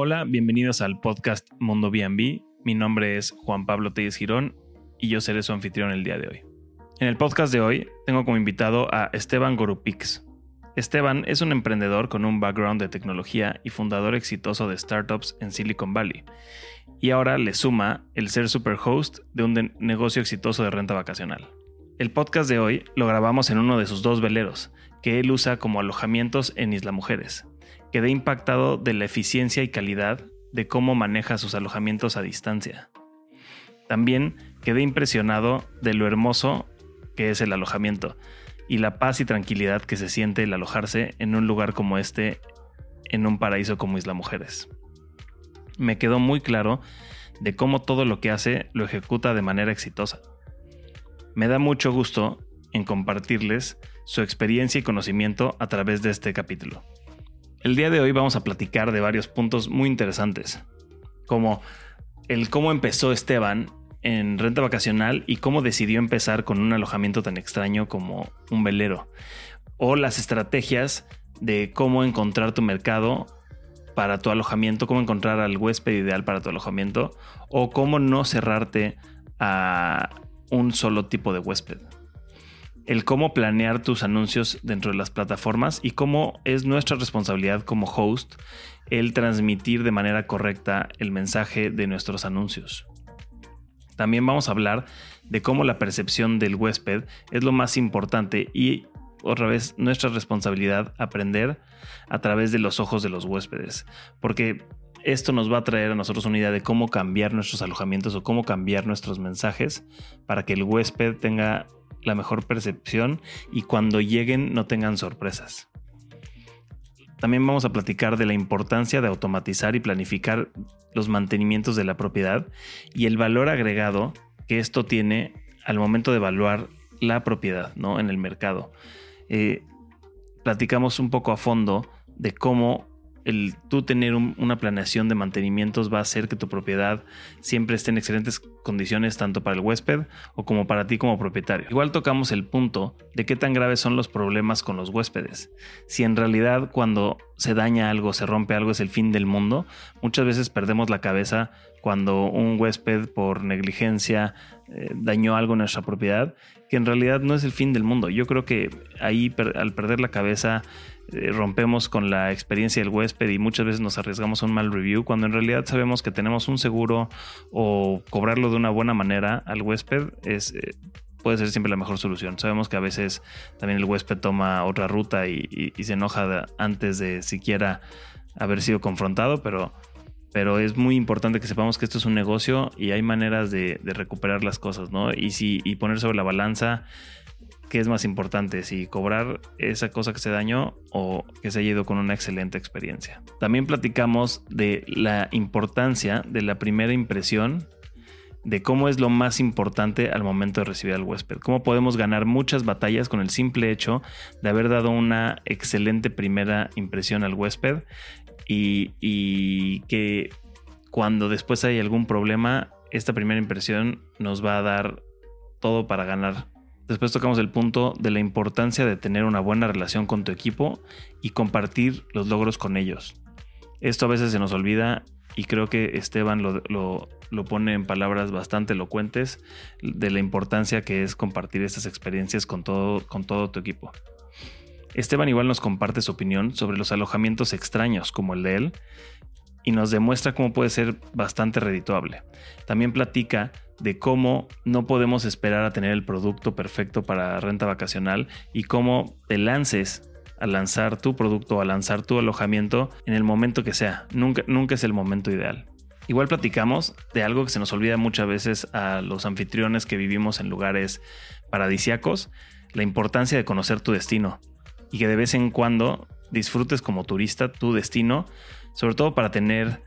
Hola, bienvenidos al podcast Mundo B&B. Mi nombre es Juan Pablo Telles Girón y yo seré su anfitrión el día de hoy. En el podcast de hoy tengo como invitado a Esteban Gorupix. Esteban es un emprendedor con un background de tecnología y fundador exitoso de startups en Silicon Valley. Y ahora le suma el ser superhost de un negocio exitoso de renta vacacional. El podcast de hoy lo grabamos en uno de sus dos veleros, que él usa como alojamientos en Isla Mujeres. Quedé impactado de la eficiencia y calidad de cómo maneja sus alojamientos a distancia. También quedé impresionado de lo hermoso que es el alojamiento y la paz y tranquilidad que se siente el alojarse en un lugar como este, en un paraíso como Isla Mujeres. Me quedó muy claro de cómo todo lo que hace lo ejecuta de manera exitosa. Me da mucho gusto en compartirles su experiencia y conocimiento a través de este capítulo. El día de hoy vamos a platicar de varios puntos muy interesantes, como el cómo empezó Esteban en renta vacacional y cómo decidió empezar con un alojamiento tan extraño como un velero, o las estrategias de cómo encontrar tu mercado para tu alojamiento, cómo encontrar al huésped ideal para tu alojamiento, o cómo no cerrarte a un solo tipo de huésped el cómo planear tus anuncios dentro de las plataformas y cómo es nuestra responsabilidad como host el transmitir de manera correcta el mensaje de nuestros anuncios. También vamos a hablar de cómo la percepción del huésped es lo más importante y otra vez nuestra responsabilidad aprender a través de los ojos de los huéspedes, porque esto nos va a traer a nosotros una idea de cómo cambiar nuestros alojamientos o cómo cambiar nuestros mensajes para que el huésped tenga la mejor percepción y cuando lleguen no tengan sorpresas. También vamos a platicar de la importancia de automatizar y planificar los mantenimientos de la propiedad y el valor agregado que esto tiene al momento de evaluar la propiedad ¿no? en el mercado. Eh, platicamos un poco a fondo de cómo el tú tener una planeación de mantenimientos va a hacer que tu propiedad siempre esté en excelentes condiciones tanto para el huésped o como para ti como propietario. Igual tocamos el punto de qué tan graves son los problemas con los huéspedes. Si en realidad cuando se daña algo, se rompe algo es el fin del mundo, muchas veces perdemos la cabeza cuando un huésped por negligencia eh, dañó algo en nuestra propiedad, que en realidad no es el fin del mundo. Yo creo que ahí al perder la cabeza eh, rompemos con la experiencia del huésped y muchas veces nos arriesgamos a un mal review cuando en realidad sabemos que tenemos un seguro o cobrarlo de una buena manera al huésped es... Eh, puede ser siempre la mejor solución. Sabemos que a veces también el huésped toma otra ruta y, se enoja antes de siquiera haber sido confrontado, pero pero es muy importante que sepamos que esto es un negocio y hay maneras de, recuperar las cosas, ¿no? Y, si, y poner sobre la balanza qué es más importante, si cobrar esa cosa que se dañó o que se haya ido con una excelente experiencia. También platicamos de la importancia de la primera impresión de cómo es lo más importante al momento de recibir al huésped. Cómo podemos ganar muchas batallas con el simple hecho de haber dado una excelente primera impresión al huésped y, que cuando después hay algún problema, esta primera impresión nos va a dar todo para ganar. Después tocamos el punto de la importancia de tener una buena relación con tu equipo y compartir los logros con ellos. Esto a veces se nos olvida y creo que Esteban lo, pone en palabras bastante elocuentes de la importancia que es compartir estas experiencias con todo, con todo tu equipo. Esteban igual nos comparte su opinión sobre los alojamientos extraños como el de él y nos demuestra cómo puede ser bastante redituable. También platica de cómo no podemos esperar a tener el producto perfecto para renta vacacional y cómo te lances a lanzar tu producto, a lanzar tu alojamiento en el momento que sea. Nunca, nunca es el momento ideal. Igual platicamos de algo que se nos olvida muchas veces a los anfitriones que vivimos en lugares paradisiacos, la importancia de conocer tu destino y que de vez en cuando disfrutes como turista tu destino, sobre todo para tener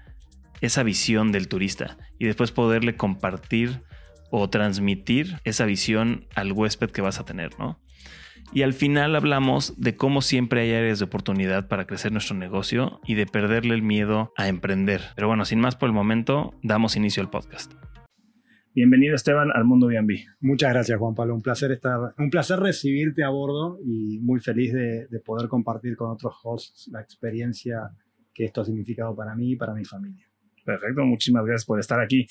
esa visión del turista y después poderle compartir o transmitir esa visión al huésped que vas a tener, ¿no? Y al final hablamos de cómo siempre hay áreas de oportunidad para crecer nuestro negocio y de perderle el miedo a emprender. Pero bueno, sin más por el momento, damos inicio al podcast. Bienvenido Esteban al Mundo B&B. Muchas gracias Juan Pablo, un placer estar, un placer recibirte a bordo y muy feliz de, poder compartir con otros hosts la experiencia que esto ha significado para mí y para mi familia. Perfecto, muchísimas gracias por estar aquí.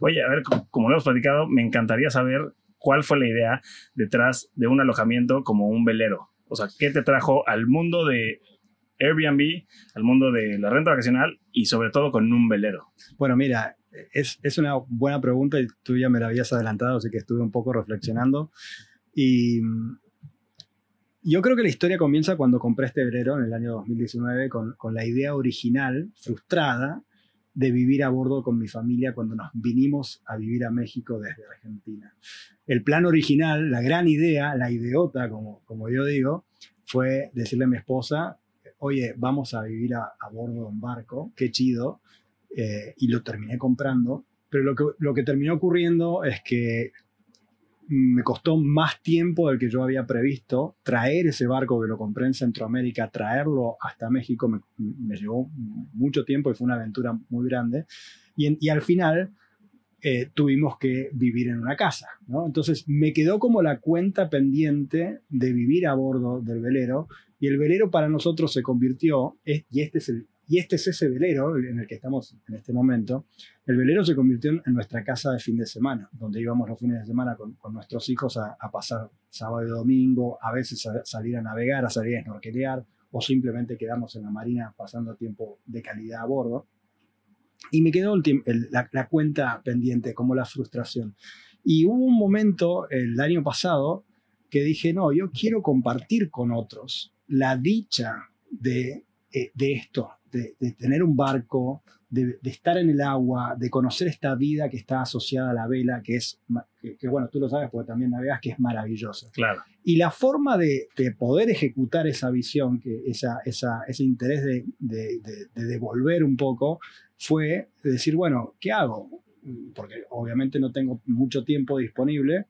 Oye, a ver, como lo hemos platicado, me encantaría saber cuál fue la idea detrás de un alojamiento como un velero. O sea, ¿qué te trajo al mundo de Airbnb, al mundo de la renta vacacional y sobre todo con un velero? Bueno, mira, es, es una buena pregunta y tú ya me la habías adelantado, así que estuve un poco reflexionando. Y yo creo que la historia comienza cuando compré este velero en el año 2019 con, con la idea original, frustrada, de vivir a bordo con mi familia cuando nos vinimos a vivir a México desde Argentina. El plan original, la gran idea, la ideota, como, como yo digo, fue decirle a mi esposa, oye, vamos a vivir a, bordo de un barco, qué chido, eh, y lo terminé comprando, pero lo que, lo que terminó ocurriendo es que me costó más tiempo del que yo había previsto traer ese barco que lo compré en Centroamérica, traerlo hasta México, me, llevó mucho tiempo y fue una aventura muy grande. Y, al final eh, tuvimos que vivir en una casa. Entonces me quedó como la cuenta pendiente de vivir a bordo del velero y el velero para nosotros se convirtió, y este es el y este es ese velero en el que estamos en este momento. El velero se convirtió en nuestra casa de fin de semana, donde íbamos los fines de semana con, nuestros hijos a, pasar sábado y domingo, a veces a salir a navegar, a salir a snorkelear, o simplemente quedamos en la marina pasando tiempo de calidad a bordo. Y me quedó la, la cuenta pendiente, como la frustración. Y hubo un momento el año pasado que dije, no, yo quiero compartir con otros la dicha de, eh, de esto, de, tener un barco, de, estar en el agua, de conocer esta vida que está asociada a la vela, que es, que, bueno, tú lo sabes porque también navegas, que es maravillosa. Claro. Y la forma de, poder ejecutar esa visión, que esa, esa, ese interés de, devolver un poco, fue decir, bueno, ¿qué hago? Porque obviamente no tengo mucho tiempo disponible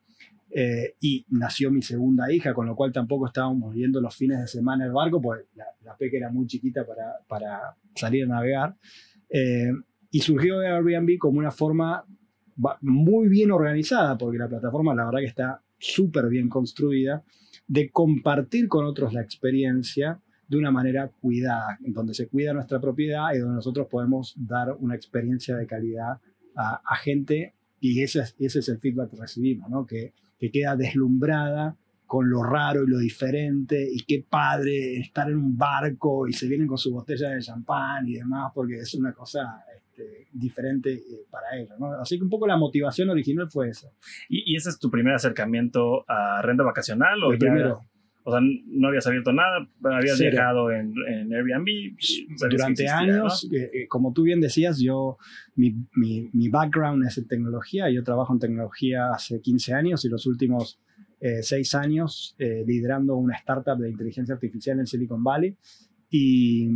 eh, y nació mi segunda hija, con lo cual tampoco estábamos viendo los fines de semana el barco, porque la, la peca era muy chiquita para, para salir a navegar. Eh, y surgió Airbnb como una forma muy bien organizada, porque la plataforma la verdad que está súper bien construida, de compartir con otros la experiencia de una manera cuidada, donde se cuida nuestra propiedad y donde nosotros podemos dar una experiencia de calidad a, a gente y ese es, ese es el feedback que recibimos, ¿no? que que queda deslumbrada con lo raro y lo diferente, y qué padre estar en un barco y se vienen con su botella de champán y demás, porque es una cosa este, diferente eh, para ellos. ¿no? Así que un poco la motivación original fue esa. ¿Y, ese es tu primer acercamiento a renta vacacional? O el primero. O sea, no habías abierto nada, habías viajado en, Airbnb. Durante años, eh, eh, como tú bien decías, yo, mi, mi, mi, background es en tecnología, yo trabajo en tecnología hace 15 años y los últimos eh, 6 años eh, liderando una startup de inteligencia artificial en Silicon Valley. Y,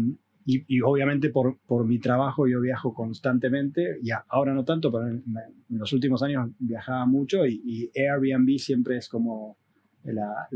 y, obviamente por, por, mi trabajo yo viajo constantemente, ya ahora no tanto, pero en, en los últimos años viajaba mucho y, y Airbnb siempre es como la,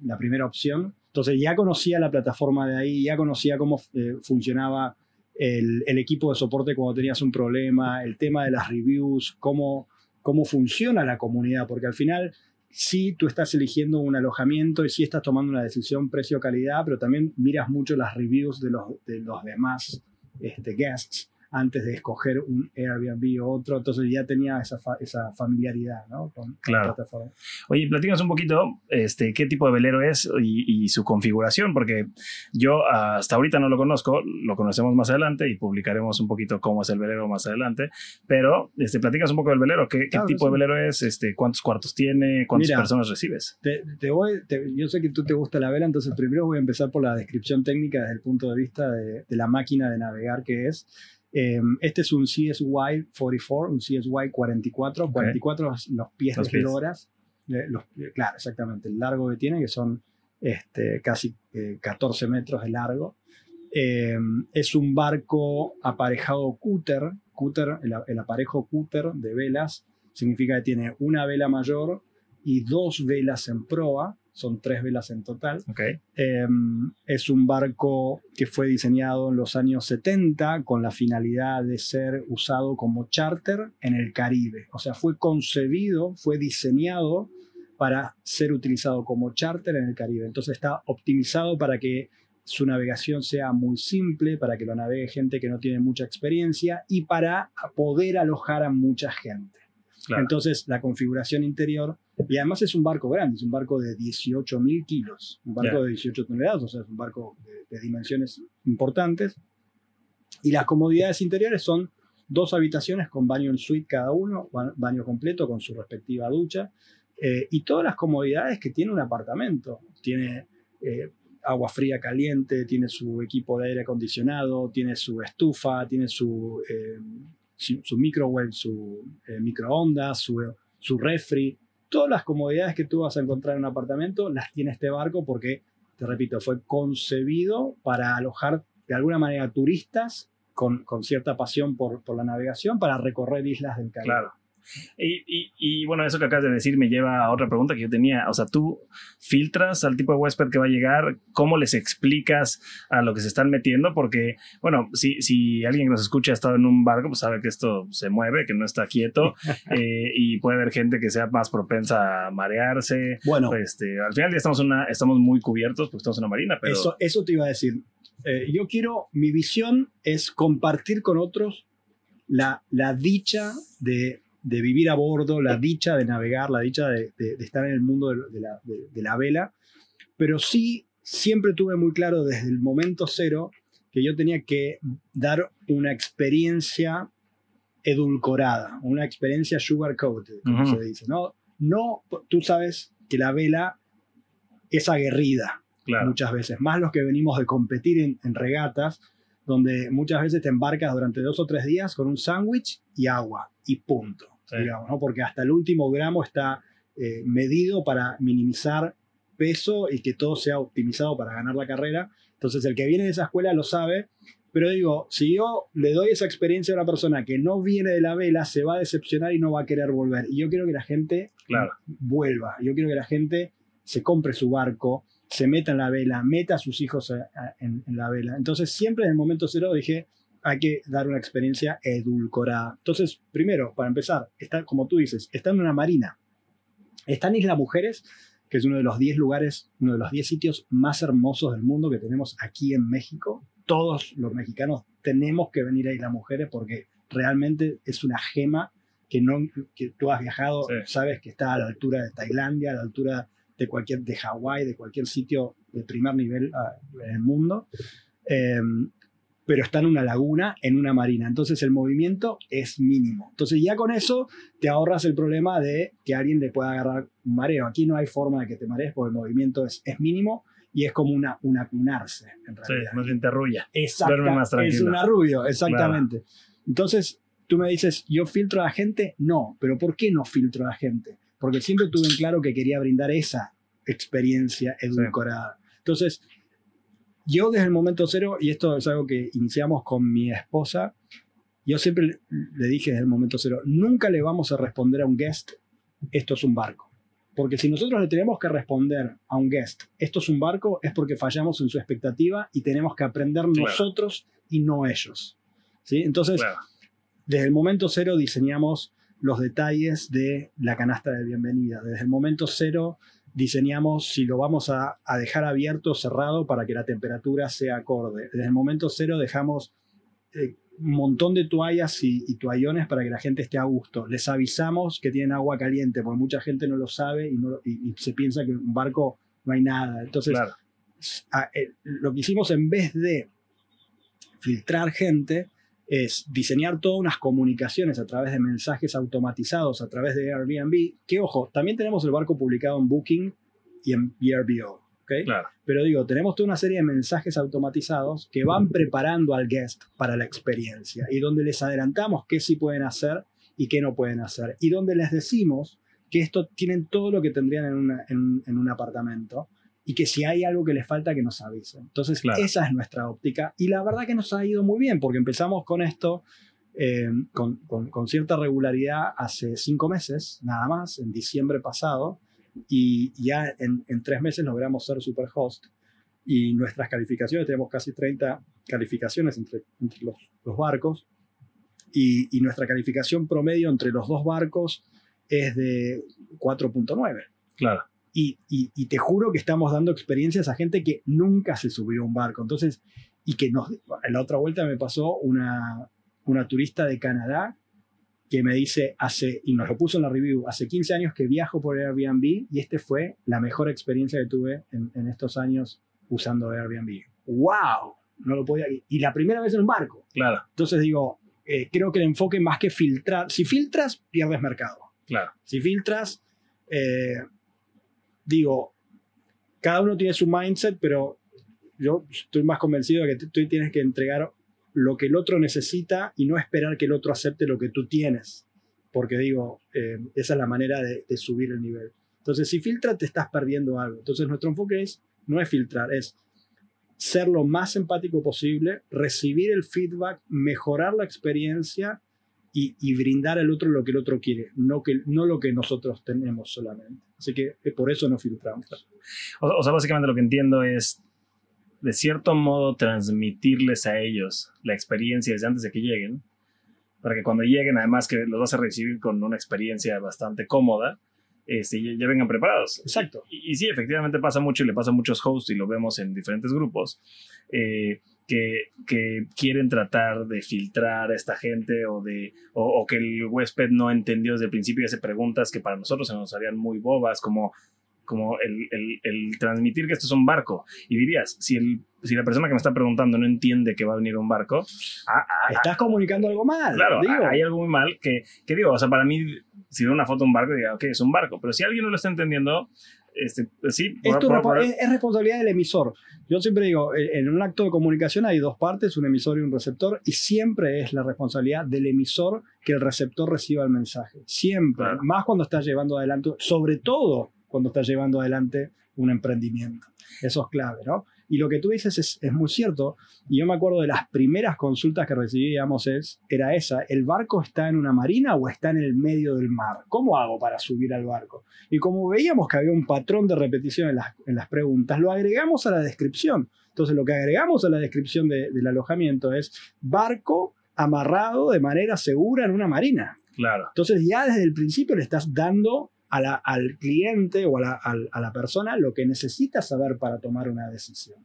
la, primera opción. Entonces ya conocía la plataforma de ahí, ya conocía cómo eh, funcionaba el, el, equipo de soporte cuando tenías un problema, el tema de las reviews, cómo, cómo funciona la comunidad, porque al final sí tú estás eligiendo un alojamiento y sí estás tomando una decisión precio-calidad, pero también miras mucho las reviews de los, de los demás este, guests antes de escoger un Airbnb o otro, entonces ya tenía esa, esa familiaridad ¿no? con, claro. la plataforma. Oye, platícanos un poquito este, qué tipo de velero es y, su configuración, porque yo hasta ahorita no lo conozco, lo conocemos más adelante y publicaremos un poquito cómo es el velero más adelante, pero este, platicas un poco del velero, qué, tipo de velero es, este, cuántos cuartos tiene, cuántas personas recibes. Te, voy, yo sé que tú te gusta la vela, entonces primero voy a empezar por la descripción técnica desde el punto de vista de, de la máquina de navegar que es. Em, este es un CSY 44, un CSY 44, 44 los pies de. Eh, eh, claro, exactamente, el largo que tiene, que son este, casi 14 eh, metros de largo. Em, es un barco aparejado cúter, cúter el, el, aparejo cúter de velas significa que tiene una vela mayor y dos velas en proa son tres velas en total. Em, es un barco que fue diseñado en los años 70 con la finalidad de ser usado como charter en el Caribe. O sea, fue concebido, fue diseñado para ser utilizado como charter en el Caribe. Entonces está optimizado para que su navegación sea muy simple, para que lo navegue gente que no tiene mucha experiencia y para poder alojar a mucha gente. Entonces, la configuración interior, y además es un barco grande, es un barco de 18.000 kilos, un barco de 18 toneladas, o sea, es un barco de, dimensiones importantes. Y las comodidades interiores son dos habitaciones con baño en suite cada uno, baño completo con su respectiva ducha, eh, y todas las comodidades que tiene un apartamento. Tiene eh, agua fría caliente, tiene su equipo de aire acondicionado, tiene su estufa, tiene su... Eh, su, microwave, su eh, microondas, su, su refri, todas las comodidades que tú vas a encontrar en un apartamento las tiene este barco porque, te repito, fue concebido para alojar de alguna manera turistas con, con cierta pasión por, por, la navegación para recorrer islas del Caribe. Claro. Y, bueno, eso que acabas de decir me lleva a otra pregunta que yo tenía. O sea, tú filtras al tipo de huésped que va a llegar, ¿cómo les explicas a lo que se están metiendo? Porque, bueno, si, si alguien que nos escucha ha estado en un barco, pues sabe que esto se mueve, que no está quieto eh, y puede haber gente que sea más propensa a marearse. Bueno, este, al final ya estamos, una, estamos muy cubiertos porque estamos en una marina. Pero... Eso, eso te iba a decir. Eh, yo quiero, mi visión es compartir con otros la, la dicha de de vivir a bordo, la dicha de navegar, la dicha de, estar en el mundo de, la, vela, pero sí siempre tuve muy claro desde el momento cero que yo tenía que dar una experiencia edulcorada, una experiencia sugar coated, como se dice. ¿no? no, tú sabes que la vela es aguerrida muchas veces, más los que venimos de competir en regatas, donde muchas veces te embarcas durante dos o tres días con un sándwich y agua y punto digamos, ¿no? porque hasta el último gramo está eh, medido para minimizar peso y que todo sea optimizado para ganar la carrera. Entonces el que viene de esa escuela lo sabe, pero digo, si yo le doy esa experiencia a una persona que no viene de la vela, se va a decepcionar y no va a querer volver. Y yo quiero que la gente vuelva, yo quiero que la gente se compre su barco, se meta en la vela, meta a sus hijos en, en la vela. Entonces siempre en el momento cero dije, hay que dar una experiencia edulcorada. Entonces, primero, para empezar, está, como tú dices, está en una marina. Está en Isla Mujeres, que es uno de los 10 lugares, uno de los 10 sitios más hermosos del mundo que tenemos aquí en México. Todos los mexicanos tenemos que venir a Isla Mujeres porque realmente es una gema que, no, que tú has viajado, sabes que está a la altura de Tailandia, a la altura de cualquier de Hawái, de cualquier sitio de primer nivel ah, en el mundo. Eh, pero está en una laguna, en una marina. Entonces el movimiento es mínimo. Entonces ya con eso te ahorras el problema de que alguien le pueda agarrar un mareo. Aquí no hay forma de que te marees porque el movimiento es, es mínimo y es como una, una cunarse. En realidad. Sí, más bien te arrulla. Exacto. Es un arrullo, exactamente. Entonces tú me dices, ¿yo filtro a la gente? No, pero ¿por qué no filtro a la gente? Porque siempre tuve en claro que quería brindar esa experiencia edulcorada. Entonces, yo desde el momento cero, y esto es algo que iniciamos con mi esposa, yo siempre le dije desde el momento cero, nunca le vamos a responder a un guest, esto es un barco. Porque si nosotros le tenemos que responder a un guest, esto es un barco, es porque fallamos en su expectativa y tenemos que aprender nosotros y no ellos. ¿Sí? Entonces, desde el momento cero diseñamos los detalles de la canasta de bienvenida. Desde el momento cero diseñamos si lo vamos a, dejar abierto o cerrado para que la temperatura sea acorde. Desde el momento cero dejamos eh, un montón de toallas y, toallones para que la gente esté a gusto. Les avisamos que tienen agua caliente, porque mucha gente no lo sabe y, se piensa que en un barco no hay nada. Entonces, eh, lo que hicimos en vez de filtrar gente, es diseñar todas unas comunicaciones a través de mensajes automatizados, a través de Airbnb, que ojo, también tenemos el barco publicado en Booking y en VRBO. ¿okay? Pero digo, tenemos toda una serie de mensajes automatizados que van preparando al guest para la experiencia y donde les adelantamos qué sí pueden hacer y qué no pueden hacer y donde les decimos que esto tienen todo lo que tendrían en, en un apartamento y que si hay algo que les falta, que nos avisen. Entonces, esa es nuestra óptica. Y la verdad que nos ha ido muy bien, porque empezamos con esto eh, con, con, cierta regularidad hace cinco meses, nada más, en diciembre pasado, y ya en, en tres meses logramos ser superhost. Y nuestras calificaciones, tenemos casi 30 calificaciones entre, entre los, los, barcos, y, y nuestra calificación promedio entre los dos barcos es de 4.9. Claro. Y, y, te juro que estamos dando experiencias a gente que nunca se subió a un barco. Entonces, y que nos, en la otra vuelta me pasó una, una turista de Canadá que me dice hace, y nos lo puso en la review, hace 15 años que viajo por Airbnb y este fue la mejor experiencia que tuve en, en estos años usando Airbnb. ¡Wow! No lo podía. Y la primera vez en un barco. Claro. Entonces digo, eh, creo que el enfoque más que filtrar, si filtras, pierdes mercado. Claro. Si filtras, eh, digo, cada uno tiene su mindset, pero yo estoy más convencido de que tú tienes que entregar lo que el otro necesita y no esperar que el otro acepte lo que tú tienes. Porque digo, eh, esa es la manera de, subir el nivel. Entonces, si filtras, te estás perdiendo algo. Entonces, nuestro enfoque es, no es filtrar, es ser lo más empático posible, recibir el feedback, mejorar la experiencia y, brindar al otro lo que el otro quiere, no, que, no lo que nosotros tenemos solamente. Así que eh, por eso no filtramos. O, sea, básicamente lo que entiendo es, de cierto modo, transmitirles a ellos la experiencia desde antes de que lleguen, para que cuando lleguen, además que los vas a recibir con una experiencia bastante cómoda, este, ya, vengan preparados. Exacto. Y, sí, efectivamente pasa mucho y le pasa a muchos hosts y lo vemos en diferentes grupos. Eh, que, que, quieren tratar de filtrar a esta gente o, de, o, que el huésped no entendió desde el principio y hace preguntas que para nosotros se nos harían muy bobas, como, como el, el, el, transmitir que esto es un barco. Y dirías, si, el, si la persona que me está preguntando no entiende que va a venir un barco, ah, ah, estás comunicando algo mal. Claro, hay algo muy mal que, que digo, o sea, para mí, si veo una foto de un barco, diga, ok, es un barco, pero si alguien no lo está entendiendo, este, sí, es, es, responsabilidad del emisor. Yo siempre digo, en un acto de comunicación hay dos partes, un emisor y un receptor, y siempre es la responsabilidad del emisor que el receptor reciba el mensaje. Siempre. Más cuando estás llevando adelante, sobre todo cuando estás llevando adelante un emprendimiento. Eso es clave, ¿no? Y lo que tú dices es, es, muy cierto. Y yo me acuerdo de las primeras consultas que recibíamos es, era esa, ¿el barco está en una marina o está en el medio del mar? ¿Cómo hago para subir al barco? Y como veíamos que había un patrón de repetición en las, en las preguntas, lo agregamos a la descripción. Entonces lo que agregamos a la descripción del alojamiento es barco amarrado de manera segura en una marina. Claro. Entonces ya desde el principio le estás dando al cliente o a la, persona lo que necesita saber para tomar una decisión.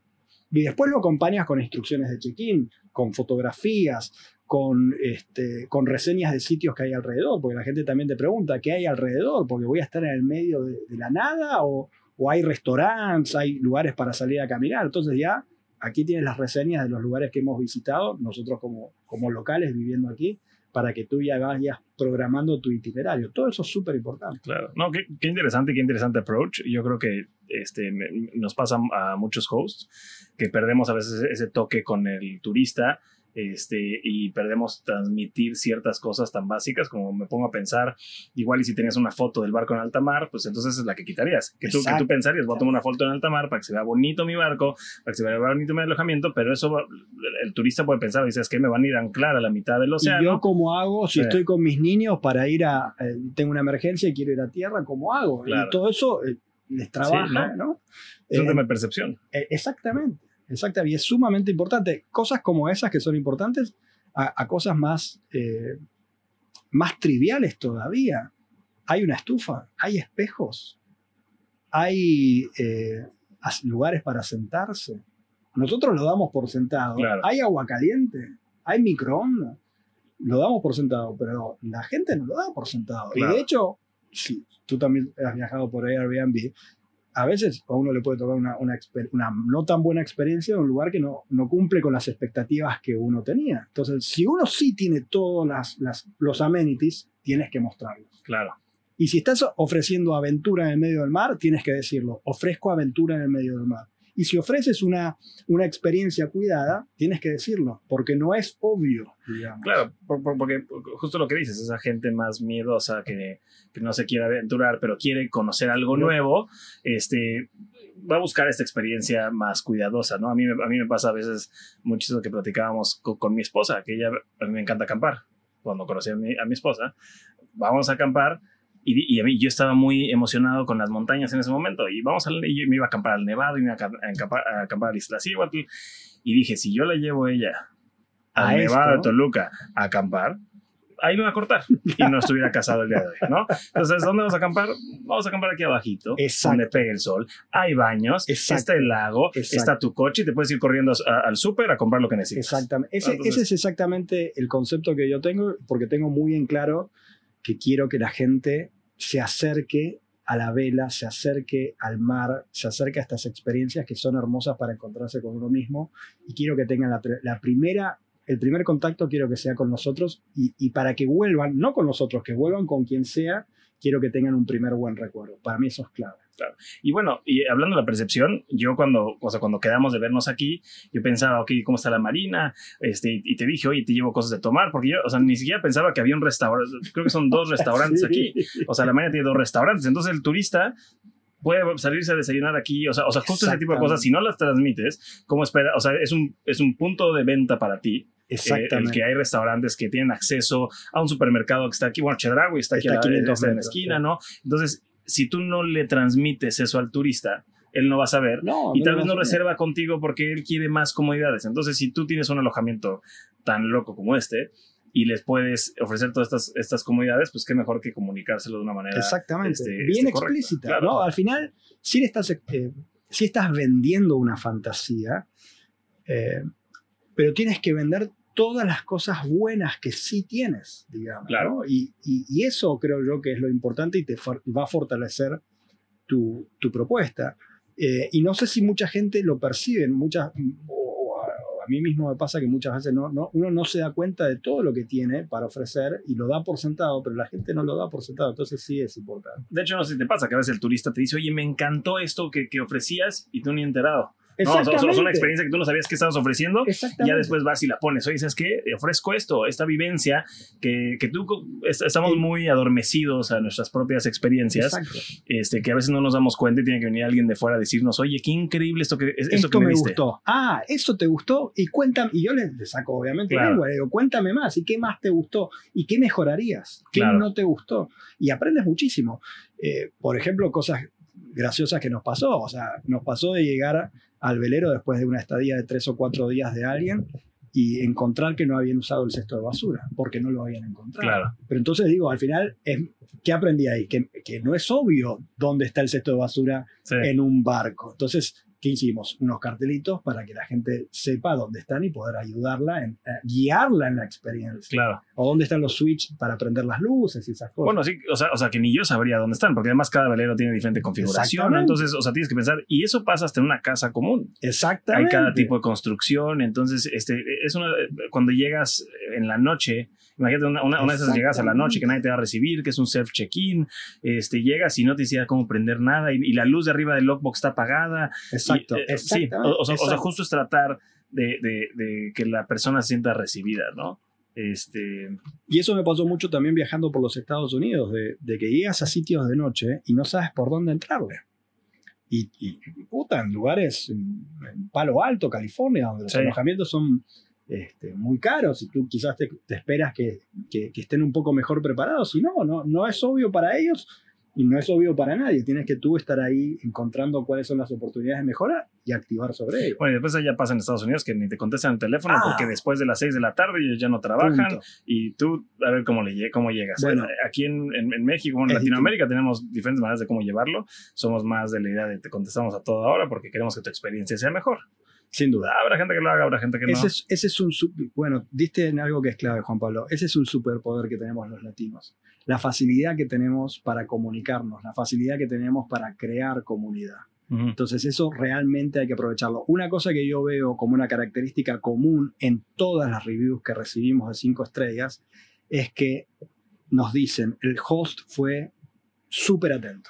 Y después lo acompañas con instrucciones de check-in, con fotografías, con, este, con reseñas de sitios que hay alrededor, porque la gente también te pregunta qué hay alrededor, porque voy a estar en el medio de, la nada o, o, hay restaurantes, hay lugares para salir a caminar. Entonces ya aquí tienes las reseñas de los lugares que hemos visitado, nosotros como, como locales viviendo aquí, para que tú ya vayas programando tu itinerario. Todo eso es súper importante. Claro, no, qué, qué, interesante, qué interesante approach. Yo creo que este, nos pasa a muchos hosts que perdemos a veces ese toque con el turista este, y perdemos transmitir ciertas cosas tan básicas como me pongo a pensar, igual y si tenías una foto del barco en alta mar, pues entonces es la que quitarías. Que tú, que tú pensarías, voy a tomar una foto en alta mar para que se vea bonito mi barco, para que se vea bonito mi alojamiento, pero eso el turista puede pensar, dice, es que me van a ir a anclar a la mitad del océano. ¿Y yo cómo hago si estoy con mis niños para ir a, eh, tengo una emergencia y quiero ir a tierra, cómo hago? Y todo eso eh, les trabaja, ¿no? Es tema de percepción. exactamente. Exacto, y es sumamente importante. Cosas como esas que son importantes a, cosas más, eh, más triviales todavía. Hay una estufa, hay espejos, hay eh, lugares para sentarse. Nosotros lo damos por sentado. Hay agua caliente, hay microondas. Lo damos por sentado, pero la gente no lo da por sentado. Y de hecho, si tú también has viajado por Airbnb, a veces a uno le puede tocar una, una, no tan buena experiencia en un lugar que no, no cumple con las expectativas que uno tenía. Entonces, si uno sí tiene todos las, las, los amenities, tienes que mostrarlos. Claro. Y si estás ofreciendo aventura en el medio del mar, tienes que decirlo, ofrezco aventura en el medio del mar. Y si ofreces una, una experiencia cuidada, tienes que decirlo, porque no es obvio. Digamos. Claro, porque justo lo que dices, esa gente más miedosa que, que no se quiere aventurar, pero quiere conocer algo nuevo, este, va a buscar esta experiencia más cuidadosa, ¿no? A mí, a mí me pasa a veces mucho lo que platicábamos con, mi esposa, que ella, a mí me encanta acampar. Cuando conocí a mi, a mi esposa, vamos a acampar y, a mí yo estaba muy emocionado con las montañas en ese momento. Y vamos a, y yo me iba a acampar al Nevado y me iba a acampar, a acampar al Isla Y dije, si yo la llevo ella al Nevado de Toluca a acampar, ahí me va a cortar y no estuviera casado el día de hoy, ¿no? Entonces, ¿dónde vamos a acampar? Vamos a acampar aquí abajito, donde pegue el sol. Hay baños, está el lago, está tu coche y te puedes ir corriendo al súper a comprar lo que necesitas. Exactamente. Ese, ese es exactamente el concepto que yo tengo, porque tengo muy en claro que quiero que la gente se acerque a la vela, se acerque al mar, se acerque a estas experiencias que son hermosas para encontrarse con uno mismo. Y quiero que tengan la, primera, el primer contacto quiero que sea con nosotros y, y, para que vuelvan, no con nosotros, que vuelvan con quien sea, quiero que tengan un primer buen recuerdo. Para mí eso es clave. Claro. Y bueno, y hablando de la percepción, yo cuando, o sea, cuando quedamos de vernos aquí, yo pensaba, ok, ¿cómo está la marina? Este, y te dije, oye, te llevo cosas de tomar, porque yo, o sea, ni siquiera pensaba que había un restaurante, creo que son dos restaurantes aquí, o sea, la marina tiene dos restaurantes, entonces el turista puede salirse a desayunar aquí, o sea, o sea justo ese tipo de cosas, si no las transmites, ¿cómo espera? O sea, es un, es un punto de venta para ti. Eh, Exactamente. el que hay restaurantes que tienen acceso a un supermercado que está aquí, bueno, Chedraui está aquí, está en la esquina, ¿no? Entonces, si tú no le transmites eso al turista, él no va a saber y tal vez no reserva contigo porque él quiere más comodidades. Entonces, si tú tienes un alojamiento tan loco como este y les puedes ofrecer todas estas, estas comodidades, pues qué mejor que comunicárselo de una manera exactamente este, bien este, explícita. ¿no? Al final, si estás, eh, si estás vendiendo una fantasía, eh, pero tienes que vender todas las cosas buenas que sí tienes, digamos. Claro. Y, eso creo yo que es lo importante y te va a fortalecer tu, propuesta. Eh, y no sé si mucha gente lo percibe, muchas, o, a, mí mismo me pasa que muchas veces no, no, uno no se da cuenta de todo lo que tiene para ofrecer y lo da por sentado, pero la gente no lo da por sentado, entonces sí es importante. De hecho, no sé si te pasa que a veces el turista te dice, oye, me encantó esto que, que ofrecías y tú ni enterado. No, solo es una experiencia que tú no sabías que estabas ofreciendo. Y ya después vas y la pones. Oye, ¿sabes qué? Ofrezco esto, esta vivencia que, que tú estamos muy adormecidos a nuestras propias experiencias. Este, que a veces no nos damos cuenta y tiene que venir alguien de fuera a decirnos, oye, qué increíble esto que, esto, esto que me, gustó. Ah, esto te gustó. Y cuéntame, y yo le, saco obviamente lengua, digo, cuéntame más. ¿Y qué más te gustó? ¿Y qué mejorarías? ¿Qué no te gustó? Y aprendes muchísimo. Eh, por ejemplo, cosas graciosas que nos pasó. O sea, nos pasó de llegar al velero después de una estadía de tres o cuatro días de alguien y encontrar que no habían usado el cesto de basura, porque no lo habían encontrado. Claro. Pero entonces digo, al final, ¿qué aprendí ahí? Que, que, no es obvio dónde está el cesto de basura en un barco. Entonces, ¿qué hicimos? Unos cartelitos para que la gente sepa dónde están y poder ayudarla, en, eh, guiarla en la experiencia. Claro. O dónde están los switches para prender las luces y esas cosas. Bueno, sí, o sea, o sea, que ni yo sabría dónde están, porque además cada velero tiene diferente configuración. Entonces, o sea, tienes que pensar, y eso pasa hasta en una casa común. Exactamente. Hay cada tipo de construcción, entonces, este, es una, cuando llegas en la noche, Imagínate una, una, de esas llegas a la noche que nadie te va a recibir, que es un self check-in, este, llegas y no te dice cómo prender nada y, la luz de arriba del lockbox está apagada. Exacto. Eh, sí, o, sea, justo es tratar de, de, que la persona se sienta recibida, ¿no? Este... Y eso me pasó mucho también viajando por los Estados Unidos, de, de que llegas a sitios de noche y no sabes por dónde entrarle. Y, y puta, en lugares, en, Palo Alto, California, donde los alojamientos son este, muy caros y tú quizás te, esperas que, que, estén un poco mejor preparados. Y no, no, no es obvio para ellos y no es obvio para nadie. Tienes que tú estar ahí encontrando cuáles son las oportunidades de mejora y activar sobre ello. Bueno, y después ya pasa en Estados Unidos que ni te contestan el teléfono ah. porque después de las 6 de la tarde ellos ya no trabajan y tú a ver cómo, le, cómo llegas. Bueno, aquí en, en, México, en Latinoamérica tenemos diferentes maneras de cómo llevarlo. Somos más de la idea de te contestamos a toda hora porque queremos que tu experiencia sea mejor. Sin duda. Habrá gente que lo haga, habrá gente que no. Ese es, ese es un. Bueno, diste en algo que es clave, Juan Pablo. Ese es un superpoder que tenemos los latinos. La facilidad que tenemos para comunicarnos, la facilidad que tenemos para crear comunidad. Entonces, eso realmente hay que aprovecharlo. Una cosa que yo veo como una característica común en todas las reviews que recibimos de cinco estrellas es que nos dicen el host fue súper atento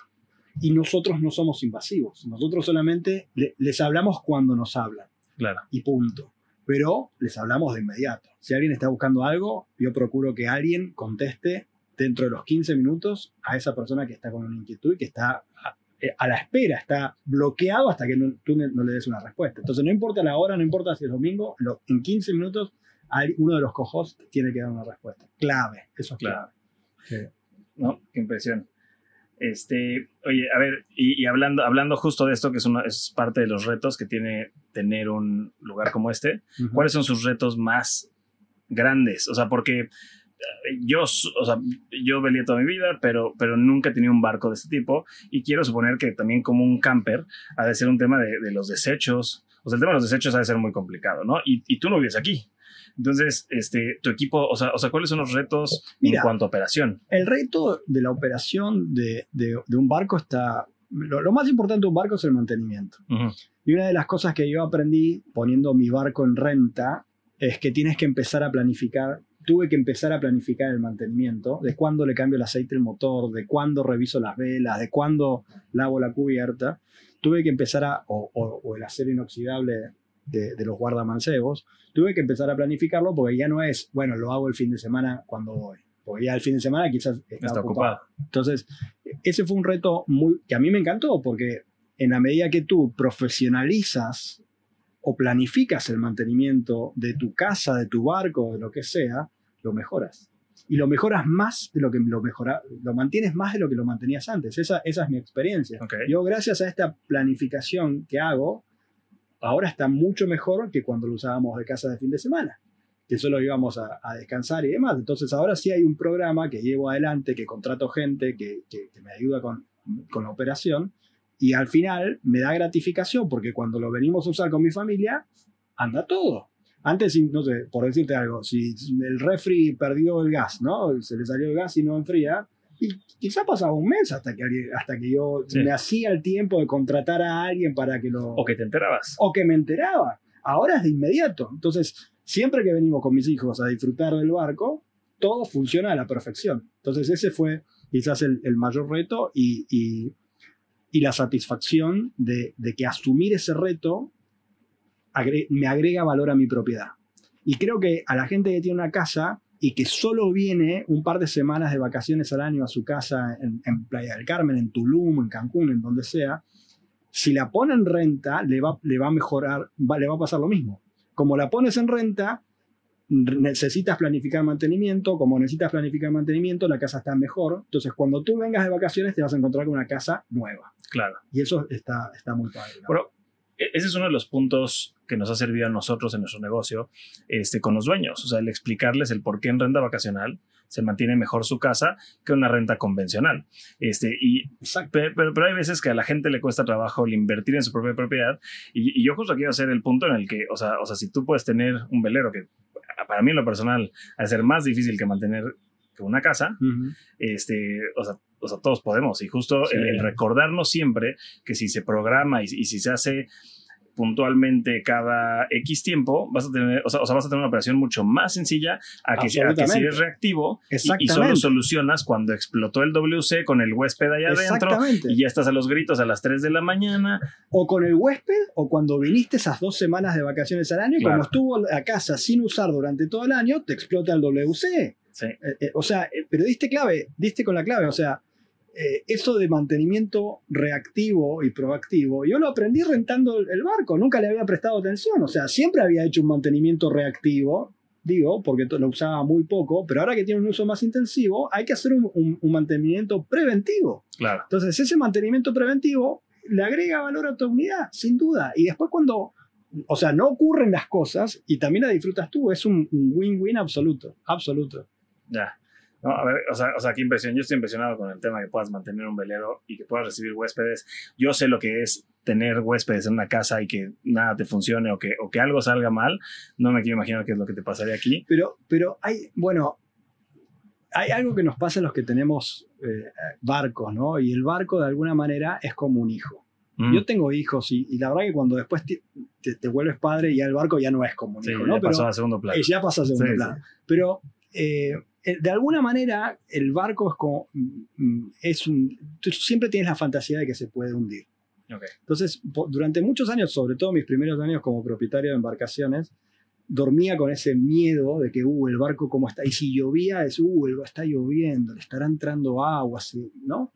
y nosotros no somos invasivos. Nosotros solamente les hablamos cuando nos hablan. Claro. Y punto. Pero les hablamos de inmediato. Si alguien está buscando algo, yo procuro que alguien conteste dentro de los 15 minutos a esa persona que está con una inquietud y que está a, eh, la espera, está bloqueado hasta que tú no le des una respuesta. Entonces, no importa la hora, no importa si es domingo, en 15 minutos uno de los co-hosts tiene que dar una respuesta. Clave, eso es clave. ¿No? Qué impresión. Este, oye, a ver, y, hablando, hablando justo de esto, que es, una, es parte de los retos que tiene tener un lugar como este, ¿cuáles son sus retos más grandes? O sea, porque yo, o sea, yo velé toda mi vida, pero, pero nunca he tenido un barco de este tipo y quiero suponer que también como un camper ha de ser un tema de, de los desechos. O sea, el tema de los desechos ha de ser muy complicado, ¿no? Y, y tú no vives aquí. Entonces, este, tu equipo, o sea, o sea ¿cuáles son los retos Mira, en cuanto a operación? El reto de la operación de, de- de un barco está... Lo, lo más importante de un barco es el mantenimiento. Y una de las cosas que yo aprendí poniendo mi barco en renta es que tienes que empezar a planificar, tuve que empezar a planificar el mantenimiento, de cuándo le cambio el aceite al motor, de cuándo reviso las velas, de cuándo lavo la cubierta. Tuve que empezar a, o, o- o el acero inoxidable de, de los guardamancebos, tuve que empezar a planificarlo porque ya no es, bueno, lo hago el fin de semana cuando voy. Porque ya el fin de semana quizás está, Está ocupado. ocupado. Entonces, ese fue un reto muy, que a mí me encantó porque en la medida que tú profesionalizas o planificas el mantenimiento de tu casa, de tu barco, de lo que sea, lo mejoras. Y lo mejoras más de lo que lo mejora, lo mantienes más de lo que lo mantenías antes. Esa, esa es mi experiencia. Yo, gracias a esta planificación que hago, ahora está mucho mejor que cuando lo usábamos de casa de fin de semana, que solo íbamos a, a descansar y demás. Entonces, ahora sí hay un programa que llevo adelante, que contrato gente, que, que- que me ayuda con, con la operación, y al final me da gratificación porque cuando lo venimos a usar con mi familia, anda todo. Antes, no sé, por decirte algo, si el refri perdió el gas, ¿no? Se le salió el gas y no enfría, y quizá pasaba un mes hasta que, hasta que yo Sí. me hacía el tiempo de contratar a alguien para que lo... O que te enterabas. o que me enteraba. Ahora es de inmediato. Entonces, siempre que venimos con mis hijos a disfrutar del barco, todo funciona a la perfección. Entonces, ese fue quizás el, el mayor reto y, y- y la satisfacción de, de que asumir ese reto agre- me agrega valor a mi propiedad. Y creo que a la gente que tiene una casa y que solo viene un par de semanas de vacaciones al año a su casa en, en Playa del Carmen, en Tulum, en Cancún, en donde sea, si la pone en renta, le va, le va a mejorar, va- le va a pasar lo mismo. Como la pones en renta, necesitas planificar mantenimiento, como necesitas planificar mantenimiento, la casa está mejor. Entonces, cuando tú vengas de vacaciones, te vas a encontrar con una casa nueva. Claro. Y eso está, está muy padre. ¿no? Bueno, ese es uno de los puntos que nos ha servido a nosotros en nuestro negocio este, con los dueños. O sea, el explicarles el por qué en renta vacacional se mantiene mejor su casa que una renta convencional. Este, y, pero, pero hay veces que a la gente le cuesta trabajo el invertir en su propia propiedad. Y, y yo justo quiero hacer el punto en el que, o sea, o sea, si tú puedes tener un velero que para mí en lo personal de ser más difícil que mantener que una casa, Ujú. este, o sea, o sea, todos podemos. Y justo Sí. el, el recordarnos siempre que si se programa y, y si se hace puntualmente cada X tiempo, vas a tener, o sea, o sea, vas a tener una operación mucho más sencilla a que, a que si eres reactivo y, y solo solucionas cuando explotó el WC con el huésped ahí adentro y ya estás a los gritos a las 3 de la mañana. O con el huésped, o cuando viniste esas dos semanas de vacaciones al año, y Claro. como estuvo la casa sin usar durante todo el año, te explota el WC. Sí, Eh, eh, o sea, eh, pero diste clave, diste con la clave, o sea, eh, eso de mantenimiento reactivo y proactivo, yo lo aprendí rentando el, barco, nunca le había prestado atención, o sea, siempre había hecho un mantenimiento reactivo, digo, porque lo usaba muy poco, pero ahora que tiene un uso más intensivo, hay que hacer un, un- un mantenimiento preventivo. claro. Entonces, ese mantenimiento preventivo le agrega valor a tu unidad, sin duda, y después cuando... O sea, no ocurren las cosas y también la disfrutas tú. Es un win-win absoluto. Absoluto. Ya. No, a ver, o sea, o sea, qué impresión. Yo estoy impresionado con el tema que puedas mantener un velero y que puedas recibir huéspedes. Yo sé lo que es tener huéspedes en una casa y que nada te funcione o que, o que algo salga mal. No me quiero imaginar qué es lo que te pasaría aquí. Pero, pero hay, bueno, hay algo que nos pasa a los que tenemos eh, barcos, ¿no? Y el barco de alguna manera es como un hijo. Mm, Yo tengo hijos y, y la verdad que cuando después te, te- te vuelves padre ya el barco ya no es como un sí, hijo, ya ¿no? Pero pasó a segundo plano. eh, ya pasa a segundo Sí, plano. Pero eh, eh, de alguna manera el barco es como, mm, mm, es un, tú siempre tienes la fantasía de que se puede hundir. Entonces, durante muchos años, sobre todo mis primeros años como propietario de embarcaciones, dormía con ese miedo de que, uh, el barco cómo está. Y si llovía, es, uh, el- está lloviendo, le estará entrando agua, así, ¿no?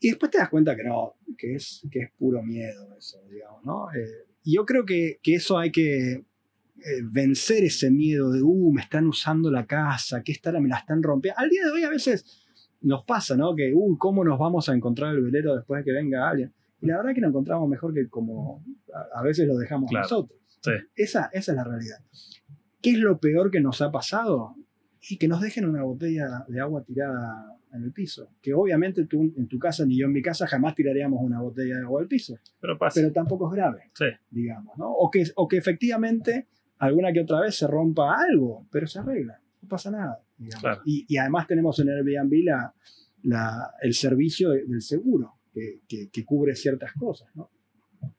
Y después te das cuenta que no, que es, que es puro miedo eso, digamos, ¿no? Eh, y yo creo que, que eso hay que eh, vencer ese miedo de, uh, me están usando la casa, que esta me la están rompiendo. Al día de hoy a veces nos pasa, ¿no? Que, uh, ¿cómo nos vamos a encontrar el velero después de que venga alguien? Y la verdad que lo encontramos mejor que como a, a veces lo dejamos Claro, nosotros. sí. Esa, esa es la realidad. ¿Qué es lo peor que nos ha pasado? y que nos dejen una botella de agua tirada en el piso. Que obviamente tú en tu casa ni yo en mi casa jamás tiraríamos una botella de agua al piso. Pero pasa. Pero tampoco es grave, Sí. digamos, ¿no? O que, o que efectivamente alguna que otra vez se rompa algo, pero se arregla, no pasa nada. Claro. Y, y además tenemos en Airbnb la, la, el servicio de- del seguro, que, que- que cubre ciertas cosas, ¿no?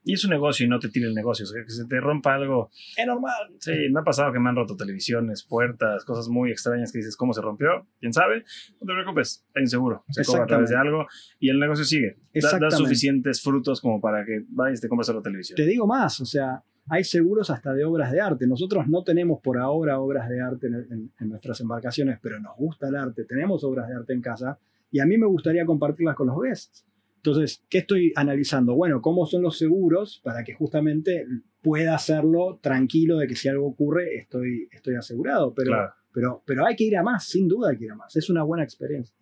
Y es un negocio y no te tire el negocio. O sea, que se te rompa algo. Es normal. Sí, me ha pasado que me han roto televisiones, puertas, cosas muy extrañas que dices, ¿cómo se rompió? ¿Quién sabe? No te preocupes, hay un seguro. Se cobra a través de algo y el negocio sigue. Da, da suficientes frutos como para que vayas y te compres otra televisión. Te digo más, o sea, hay seguros hasta de obras de arte. Nosotros no tenemos por ahora obras de arte en, en- en nuestras embarcaciones, pero nos gusta el arte, tenemos obras de arte en casa y a mí me gustaría compartirlas con los guests. Entonces, ¿qué estoy analizando? Bueno, ¿cómo son los seguros para que justamente pueda hacerlo tranquilo de que si algo ocurre estoy, estoy asegurado? Pero, Claro. pero, pero hay que ir a más, sin duda hay que ir a más. Es una buena experiencia.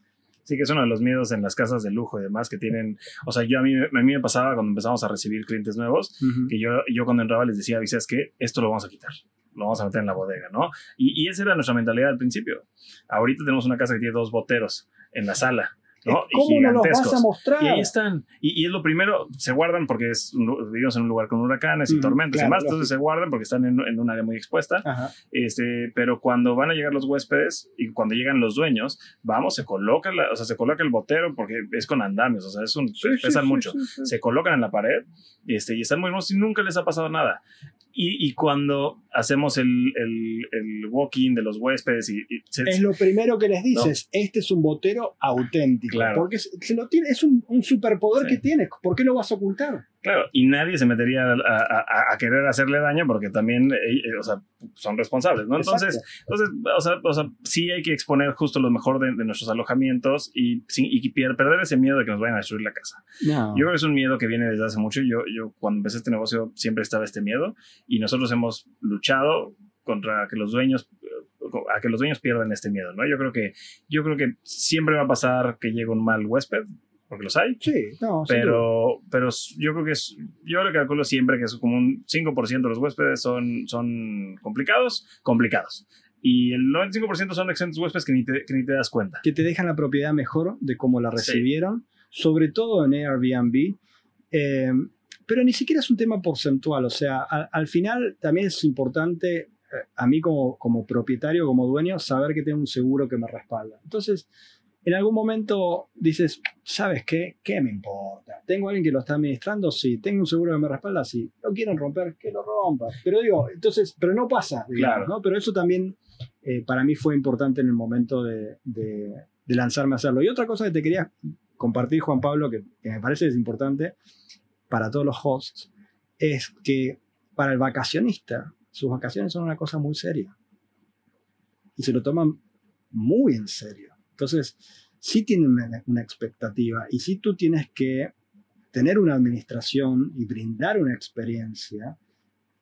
Sí, que es uno de los miedos en las casas de lujo y demás que tienen. O sea, yo a mí, a mí me pasaba cuando empezamos a recibir clientes nuevos, que yo, yo cuando entraba les decía, ¿sabes qué? Esto lo vamos a quitar. Lo vamos a meter en la bodega, ¿no? Y, y esa era nuestra mentalidad al principio. Ahorita tenemos una casa que tiene dos boteros en la sala, ¿no? Y ¿Cómo no los vas gigantescos. a mostrar? Y ahí están. Y, y es lo primero, se guardan porque es, vivimos en un lugar con huracanes y Ujú, tormentas claro, y demás, entonces se guardan porque están en, en un área muy expuesta. Ajá. Este, pero cuando van a llegar los huéspedes y cuando llegan los dueños, vamos, se coloca, la- o sea, se coloca el botero porque es con andamios, o sea, es un, pesan sí, mucho. sí, sí. Se colocan en la pared este, y están muy hermosos y nunca les ha pasado nada. Y, y cuando hacemos el, el, el walk-in de los huéspedes y, y se- Es lo primero que les dices, este es un botero auténtico, Claro. porque se se lo tiene, es un, un superpoder Sí. que tienes, ¿por qué lo vas a ocultar? Claro, y nadie se metería a, a- a- querer hacerle daño porque también eh, eh, o sea, son responsables, ¿no? Entonces, Exacto. entonces o, sea, o sea, sí hay que exponer justo lo mejor de, de nuestros alojamientos y, sin- y perder ese miedo de que nos vayan a destruir la casa. No. Yo creo que es un miedo que viene desde hace mucho. Yo, yo cuando empecé este negocio siempre estaba este miedo y nosotros hemos luchado contra que los dueños eh, a que los dueños pierdan este miedo, ¿no? Yo creo que yo creo que siempre va a pasar que llegue un mal huésped, porque los hay, sí, no, pero, pero yo creo que es, yo le calculo siempre que es como un 5% de los huéspedes son, son complicados, complicados. Y el 95% son excelentes huéspedes que ni te, que ni te das cuenta. que te dejan la propiedad mejor de cómo la Sí. recibieron, sobre todo en Airbnb. Eh, pero ni siquiera es un tema porcentual, o sea, al, al final también es importante eh, a mí como, como propietario, como dueño, saber que tengo un seguro que me respalda. Entonces, en algún momento dices, ¿sabes qué? ¿Qué me importa? ¿Tengo alguien que lo está administrando? Sí. ¿Tengo un seguro que me respalda? Sí. ¿Lo quieren romper? Que lo rompa. Pero digo, entonces, pero no pasa, digamos, Claro. ¿no? Pero eso también eh, para mí fue importante en el momento de, de- de lanzarme a hacerlo. Y otra cosa que te quería compartir, Juan Pablo, que, que me parece es importante para todos los hosts, es que para el vacacionista, sus vacaciones son una cosa muy seria. Y se lo toman muy en serio. Entonces, sí tienen una, expectativa y sí tú tienes que tener una administración y brindar una experiencia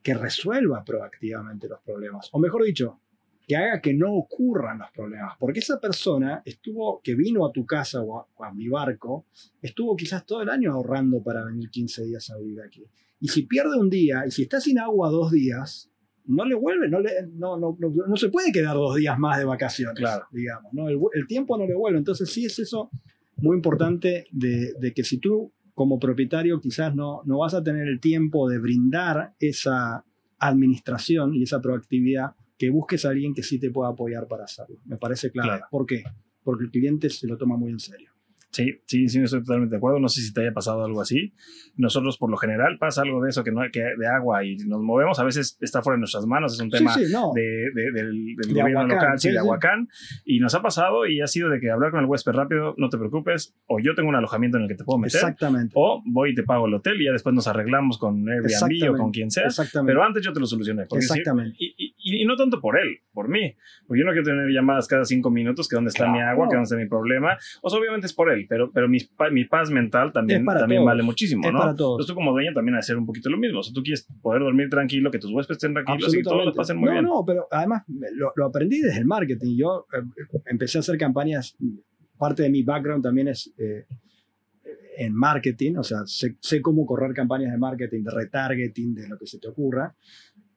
que resuelva proactivamente los problemas. O mejor dicho, que haga que no ocurran los problemas. Porque esa persona estuvo, que vino a tu casa o a, o a mi barco, estuvo quizás todo el año ahorrando para venir 15 días a vivir aquí. Y si pierde un día, y si está sin agua dos días, no le vuelve, no, le, no, no, no, no se puede quedar dos días más de vacaciones, Claro. digamos. ¿no? El, el tiempo no le vuelve. Entonces sí es eso muy importante de, de que si tú como propietario quizás no, no vas a tener el tiempo de brindar esa administración y esa proactividad, que busques a alguien que sí te pueda apoyar para hacerlo. Me parece. Claro. ¿Por qué? Porque el cliente se lo toma muy en serio. Sí, sí, sí, estoy totalmente de acuerdo. No sé si te haya pasado algo así. Nosotros, por lo general, pasa algo de eso que no que de agua y nos movemos. A veces está fuera de nuestras manos. Es un tema sí, sí, no. de, de- del, del De gobierno Aguacán, local, sí, de. Aguacán. Y nos ha pasado y ha sido de que hablar con el huésped rápido, no te preocupes, o yo tengo un alojamiento en el que te puedo meter, Exactamente. o voy y te pago el hotel y ya después nos arreglamos con Airbnb o con quien sea. Exactamente. Pero antes yo te lo solucioné. si- Exactamente. y, y- y no tanto por él, por mí. Porque yo no quiero tener llamadas cada cinco minutos que dónde está mi agua, que dónde está mi problema. O sea, obviamente es por él, pero, pero mi, mi paz mental también, también todos. vale muchísimo, Es ¿no? para todos. Entonces tú como dueño también hacer un poquito lo mismo. O sea, tú quieres poder dormir tranquilo, que tus huéspedes estén tranquilos y que todos lo pasen muy no, bien. no, pero además lo, lo aprendí desde el marketing. Yo eh, empecé a hacer campañas, parte de mi background también es eh, en marketing, o sea, sé, sé cómo correr campañas de marketing, de retargeting, de lo que se te ocurra.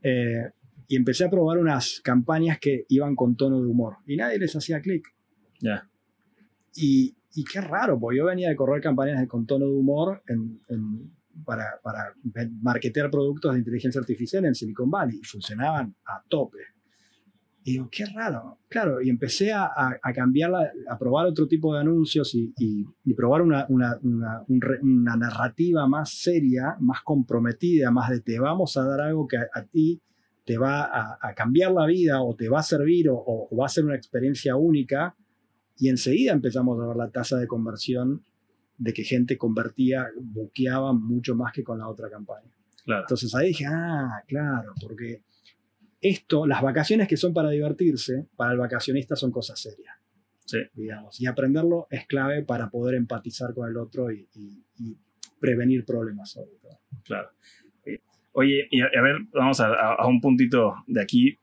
Eh, y empecé a probar unas campañas que iban con tono de humor y nadie les hacía clic. Ya. Y, y qué raro, porque yo venía de correr campañas de- con tono de humor en- en- para, para marketear productos de inteligencia artificial en Silicon Valley y funcionaban a tope. Y digo, qué raro. Claro, y empecé a, a, a cambiarla, a probar otro tipo de anuncios y, y- y probar una, una, una- un re- una narrativa más seria, más comprometida, más de te vamos a dar algo que a, a ti te va a, cambiar la vida o te va a servir o, o va a ser una experiencia única. Y enseguida empezamos a ver la tasa de conversión de que gente convertía, buqueaba mucho más que con la otra campaña. Claro. Entonces ahí dije, ah, claro, porque esto, las vacaciones que son para divertirse, para el vacacionista son cosas serias. Sí. Digamos, y aprenderlo es clave para poder empatizar con el otro y, y- y prevenir problemas sobre todo. Claro. Eh, Oye, y a, a ver, vamos a, a- a un puntito de aquí.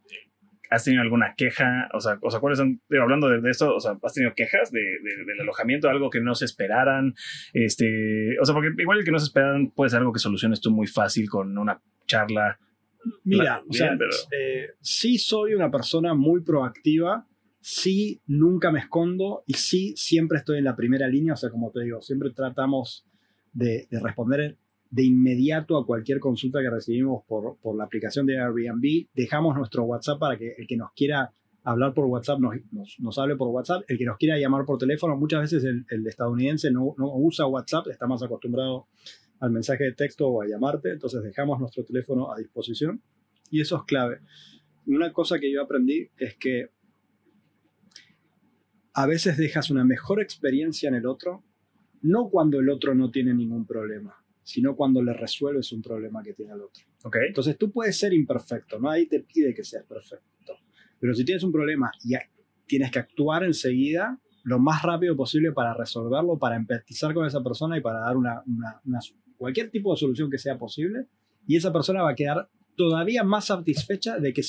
¿Has tenido alguna queja? O sea, o sea ¿cuáles hablando de, de esto, o sea, ¿has tenido quejas de, de- del alojamiento? ¿Algo que no se esperaran? Este, o sea, porque igual el que no se esperaran puede ser algo que soluciones tú muy fácil con una charla. Mira, o sea, pero- eh, sí soy una persona muy proactiva, sí nunca me escondo y sí siempre estoy en la primera línea, o sea, como te digo, siempre tratamos de, de responder de inmediato a cualquier consulta que recibimos por, por la aplicación de Airbnb. Dejamos nuestro WhatsApp para que el que nos quiera hablar por WhatsApp nos, nos, hable por WhatsApp, el que nos quiera llamar por teléfono, muchas veces el, el estadounidense no, no usa WhatsApp, está más acostumbrado al mensaje de texto o a llamarte, entonces dejamos nuestro teléfono a disposición y eso es clave. Una cosa que yo aprendí es que a veces dejas una mejor experiencia en el otro, no cuando el otro no tiene ningún problema, sino cuando le resuelves un problema que tiene el otro. ¿Ok? Entonces tú puedes ser imperfecto, nadie te pide que seas perfecto, pero si tienes un problema y tienes que actuar enseguida lo más rápido posible para resolverlo, para empatizar con esa persona y para dar una, una- una- cualquier tipo de solución que sea posible, y esa persona va a quedar todavía más satisfecha de que,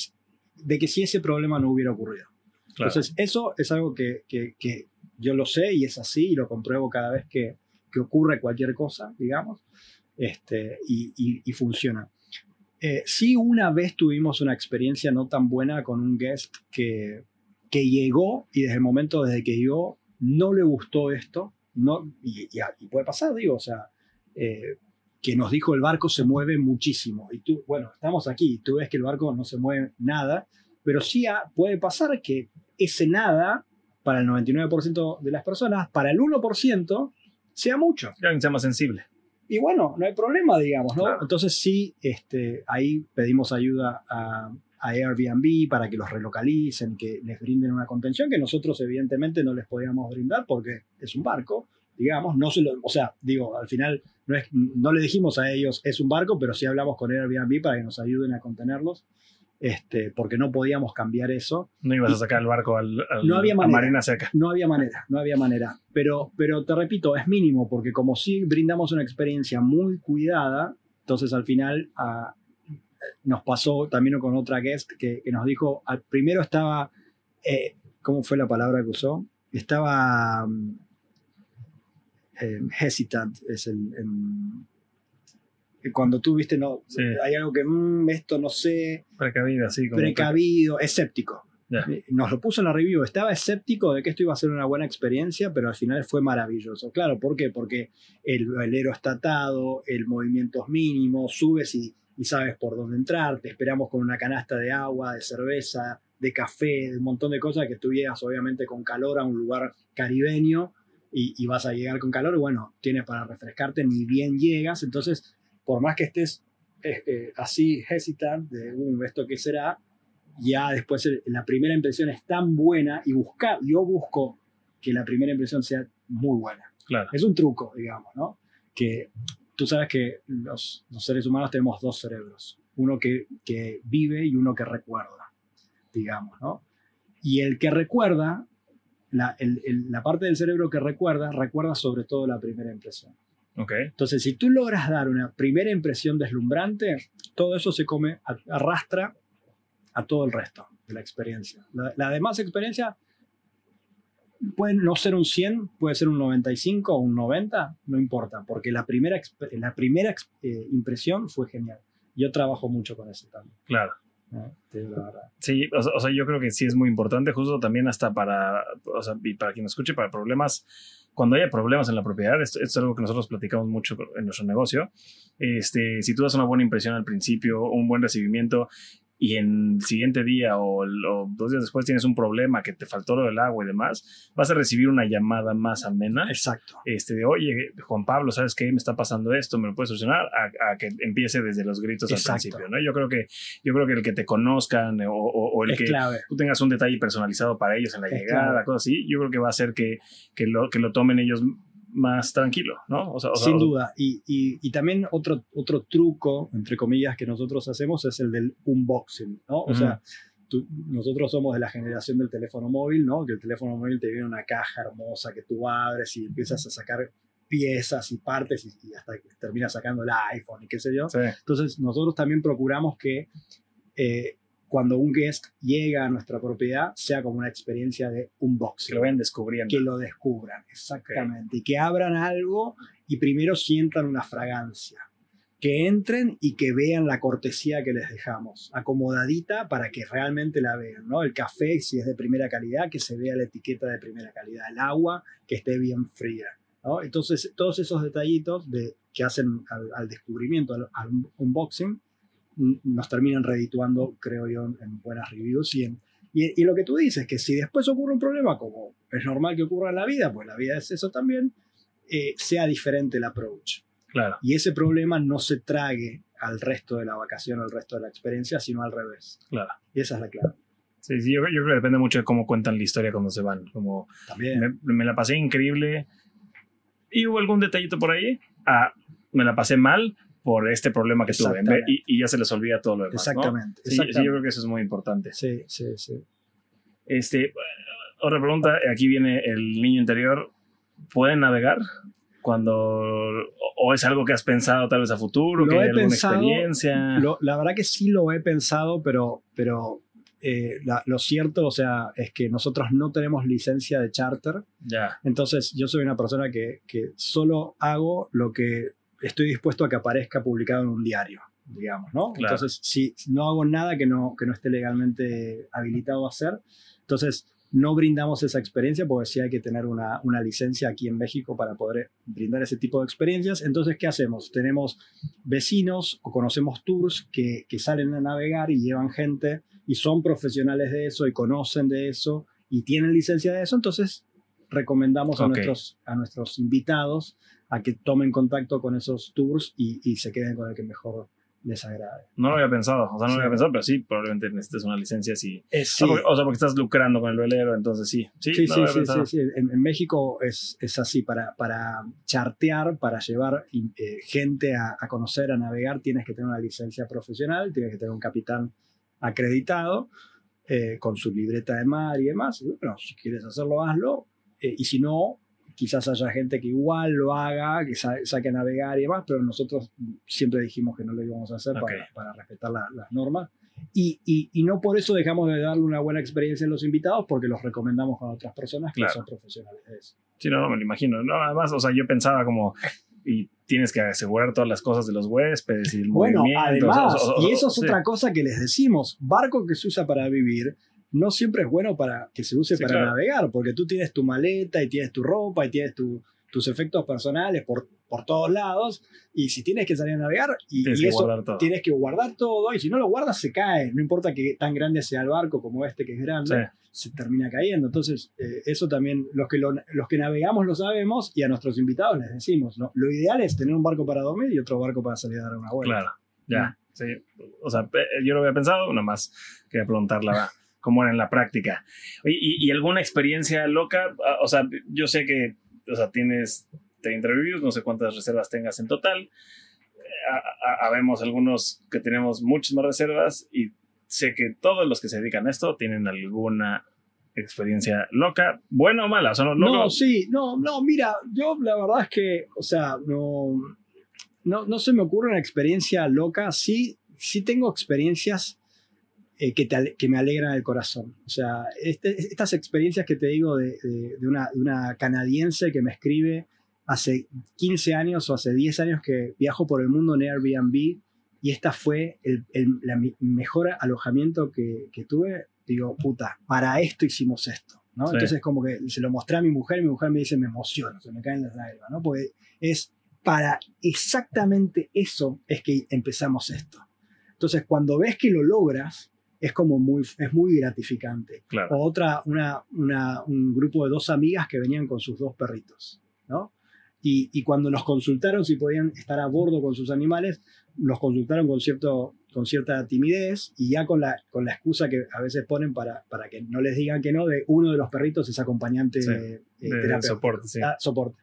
de que si ese problema no hubiera ocurrido. Claro. Entonces, eso es algo que, que- que yo lo sé y es así y lo compruebo cada vez que, que ocurre cualquier cosa, digamos, este, y, funciona. Eh, sí, una vez tuvimos una experiencia no tan buena con un guest que, que llegó y desde el momento desde que llegó no le gustó esto, no, y, y- puede pasar, digo, o sea, eh, que nos dijo el barco se mueve muchísimo. Y tú, bueno, estamos aquí, tú ves que el barco no se mueve nada, pero sí ha- puede pasar que ese nada, para el 99% de las personas, para el 1%, sea mucho. Que alguien sea más sensible. Y bueno, no hay problema, digamos, ¿no? Claro. Entonces sí, este, ahí pedimos ayuda a, a Airbnb para que los relocalicen, que les brinden una contención que nosotros evidentemente no les podíamos brindar porque es un barco, digamos, no se lo, o sea, digo, al final no, es, no le dijimos a ellos es un barco, pero sí hablamos con Airbnb para que nos ayuden a contenerlos, este, porque no podíamos cambiar eso. No ibas a sacar el barco al, al- No había a manera. Marina Seca. No había manera, no había manera. Pero, pero te repito, es mínimo, porque como sí brindamos una experiencia muy cuidada, entonces al final ah, nos pasó también con otra guest que, que nos dijo, al primero estaba, eh, ¿cómo fue la palabra que usó? Estaba eh, hesitant, es el... cuando tú viste, no, Sí. hay algo que, "Mm, esto no sé, Precavida, así como. precavido, escéptico. Ya. Eh, Nos lo puso en la review. Estaba escéptico de que esto iba a ser una buena experiencia, pero al final fue maravilloso. Claro, ¿por qué? Porque el velero está atado, el movimiento es mínimo, subes y, y sabes por dónde entrar. Te esperamos con una canasta de agua, de cerveza, de café, de un montón de cosas que tú llegas obviamente con calor a un lugar caribeño y, y vas a llegar con calor. Bueno, tienes para refrescarte, ni bien llegas. Entonces, por más que estés eh, eh, así hesitant de "Uh, esto qué será, ya después el- la primera impresión es tan buena y buscar, yo busco que la primera impresión sea muy buena. Claro. Es un truco, digamos, ¿no? Que tú sabes que los, los seres humanos tenemos dos cerebros, uno que, que vive y uno que recuerda, digamos, ¿no? Y el que recuerda, la, el- el- la parte del cerebro que recuerda, recuerda sobre todo la primera impresión. Ok. Entonces, si tú logras dar una primera impresión deslumbrante, todo eso se come, arrastra a todo el resto de la experiencia. La, la demás experiencia puede no ser un 100, puede ser un 95 o un 90, no importa, porque la primera, la primera eh, impresión fue genial. Yo trabajo mucho con eso también. Claro. Sí, o sea, yo creo que sí es muy importante, justo también hasta para, o sea, y para quien escuche, para problemas, cuando haya problemas en la propiedad, esto, es algo que nosotros platicamos mucho en nuestro negocio, este, si tú das una buena impresión al principio, un buen recibimiento y en el siguiente día o, dos días después tienes un problema que te faltó lo del agua y demás, vas a recibir una llamada más amena. Exacto. Este, de, oye, Juan Pablo, ¿sabes qué? Me está pasando esto, ¿me lo puedes solucionar? A, que empiece desde los gritos al principio, ¿no? Yo creo que, yo creo que el que te conozcan o, el que tú tengas un detalle personalizado para ellos en la llegada, cosas así, yo creo que va a hacer que, que, lo, que lo tomen ellos más tranquilo, ¿no? Sin duda. Y, y, también otro, otro truco, entre comillas, que nosotros hacemos es el del unboxing, ¿no? O sea, nosotros somos de la generación del teléfono móvil, ¿no? Que el teléfono móvil te viene una caja hermosa que tú abres y empiezas a sacar piezas y partes y, hasta que terminas sacando el iPhone y qué sé yo. Entonces, nosotros también procuramos que eh, cuando un guest llega a nuestra propiedad sea como una experiencia de unboxing. Que lo ven descubriendo. Que lo descubran, exactamente. Y que abran algo y primero sientan una fragancia. Que entren y que vean la cortesía que les dejamos, acomodadita para que realmente la vean, ¿no? El café, si es de primera calidad, que se vea la etiqueta de primera calidad. El agua, que esté bien fría. ¿no? Entonces, todos esos detallitos de, que hacen al, descubrimiento, al unboxing, nos terminan redituando, creo yo, en buenas reviews y, y, lo que tú dices, que si después ocurre un problema, como es normal que ocurra en la vida, pues la vida es eso también, eh, sea diferente el approach. Claro. Y ese problema no se trague al resto de la vacación, al resto de la experiencia, sino al revés. Claro. Y esa es la clave. Sí, sí yo, creo que depende mucho de cómo cuentan la historia cuando se van. Como También. Me, me la pasé increíble. ¿Y hubo algún detallito por ahí? Ah, me la pasé mal, por este problema que tuve y, y, ya se les olvida todo lo demás. Exactamente, Sí, yo creo que eso es muy importante. Sí, sí, sí. Este, otra pregunta, aquí viene el niño interior. ¿Pueden navegar? Cuando, o es algo que has pensado tal vez a futuro, que hay alguna experiencia. la verdad que sí lo he pensado, pero, pero eh, lo cierto, o sea, es que nosotros no tenemos licencia de charter. Ya. Entonces, yo soy una persona que, que solo hago lo que estoy dispuesto a que aparezca publicado en un diario, digamos, ¿no? Entonces, si no hago nada que no, que no esté legalmente habilitado a hacer, entonces no brindamos esa experiencia porque sí hay que tener una, una, licencia aquí en México para poder brindar ese tipo de experiencias. Entonces, ¿qué hacemos? Tenemos vecinos o conocemos tours que, que salen a navegar y llevan gente y son profesionales de eso y conocen de eso y tienen licencia de eso. Entonces, recomendamos a, nuestros, a nuestros invitados a que tomen contacto con esos tours y, y, se queden con el que mejor les agrade. No lo había pensado, o sea, no lo había pensado, pero sí, probablemente necesites una licencia si... O, sea, porque, estás lucrando con el velero, entonces sí. Sí, sí, sí, sí, sí, En, México es, es, así, para, para chartear, para llevar eh, gente a, a, conocer, a navegar, tienes que tener una licencia profesional, tienes que tener un capitán acreditado, eh, con su libreta de mar y demás. bueno, si quieres hacerlo, hazlo. Eh, y si no, quizás haya gente que igual lo haga, que saque a navegar y demás, pero nosotros siempre dijimos que no lo íbamos a hacer para, para, respetar las normas. Y, y, no por eso dejamos de darle una buena experiencia a los invitados, porque los recomendamos a otras personas que son profesionales de eso. Sí, no, me lo imagino. No, además, o sea, yo pensaba como, y tienes que asegurar todas las cosas de los huéspedes y el bueno, Además, y eso es otra cosa que les decimos, barco que se usa para vivir no siempre es bueno para que se use para navegar, porque tú tienes tu maleta y tienes tu ropa y tienes tus efectos personales por, por todos lados, y si tienes que salir a navegar, y, tienes, que, eso, tienes que guardar todo, y si no lo guardas se cae, no importa que tan grande sea el barco como este que es grande, se termina cayendo. Entonces, eh, eso también, los que, los que navegamos lo sabemos, y a nuestros invitados les decimos, ¿no? lo ideal es tener un barco para dormir y otro barco para salir a dar una vuelta. Claro, ya. Sí, o sea, yo lo había pensado, nada más quería preguntarla cómo era en la práctica. ¿Y, alguna experiencia loca? Ah, o sea, yo sé que o sea, tienes 30 reviews, no sé cuántas reservas tengas en total. Habemos algunos que tenemos muchas más reservas y sé que todos los que se dedican a esto tienen alguna experiencia loca, buena o mala. no, no, sí, no, no, mira, yo la verdad es que, o sea, no, no, no se me ocurre una experiencia loca. Sí, sí tengo experiencias eh, que, que, me alegran el corazón. O sea, este, estas experiencias que te digo de, de, una, de, una, canadiense que me escribe hace 15 años o hace 10 años que viajo por el mundo en Airbnb y esta fue el, el la, mejor alojamiento que, que, tuve. Digo, puta, para esto hicimos esto. ¿no? Sí. Entonces como que se lo mostré a mi mujer y mi mujer me dice, me emociono, se me caen las lágrimas, ¿no? Porque es para exactamente eso es que empezamos esto. Entonces cuando ves que lo logras, es como muy, es muy gratificante. Claro. O otra, una, una, un grupo de dos amigas que venían con sus dos perritos, ¿no? Y, y, cuando nos consultaron si podían estar a bordo con sus animales, nos consultaron con, cierto, con cierta timidez y ya con la, con la excusa que a veces ponen para, para que no les digan que no, de uno de los perritos es acompañante Sí, eh, de- soporte, sí. ah, soporte.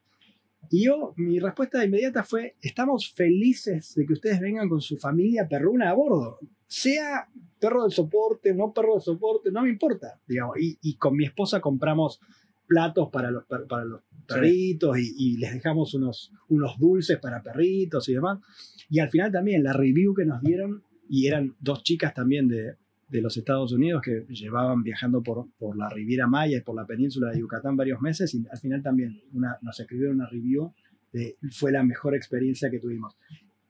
Y yo, mi respuesta inmediata fue, estamos felices de que ustedes vengan con su familia perruna a bordo. Sea perro de soporte, no perro de soporte, no me importa. Digamos. Y, y con mi esposa compramos platos para los, para los perritos y, y les dejamos unos, unos dulces para perritos y demás. Y al final también la review que nos dieron, y eran dos chicas también de, de los Estados Unidos que llevaban viajando por, por la Riviera Maya y por la península de Yucatán varios meses, y al final también una, nos escribieron una review de fue la mejor experiencia que tuvimos.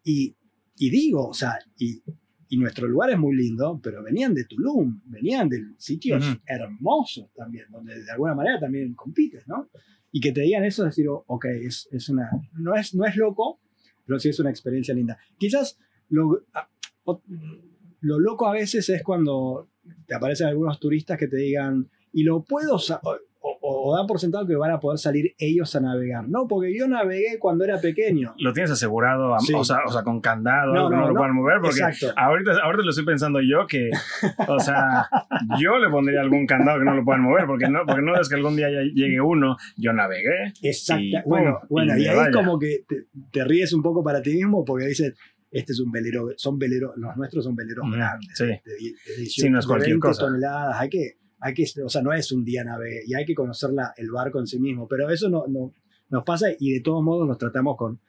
Y, y digo, o sea, y, y nuestro lugar es muy lindo, pero venían de Tulum, venían de sitios Ujú. hermosos también, donde de alguna manera también compites, ¿no? Y que te digan eso, es decir, ok, es, es una, no es, no es loco, pero sí es una experiencia linda. Quizás lo, a- o- lo loco a veces es cuando te aparecen algunos turistas que te digan, y lo puedo, o, o- o dan por sentado que van a poder salir ellos a navegar. No, porque yo navegué cuando era pequeño. Lo tienes asegurado, Sí. o, sea, o sea, con candado, No, no, no, lo no. puedan mover, porque Exacto. ahorita, ahorita lo estoy pensando yo que, o sea, yo le pondría algún candado que no lo puedan mover, porque no, porque no es que algún día llegue uno, yo navegué. Exacto. Y, bueno, bueno, y ahí vaya. como que te, te ríes un poco para ti mismo porque dices, este es un velero, son veleros, los nuestros son veleros grandes, sí. de, de 18, Sí, no es cualquier 20 cosa. toneladas, hay que, hay que, o sea, no es un día nave y hay que conocer la- el barco en sí mismo, pero eso no, no, nos pasa y de todos modos nos tratamos con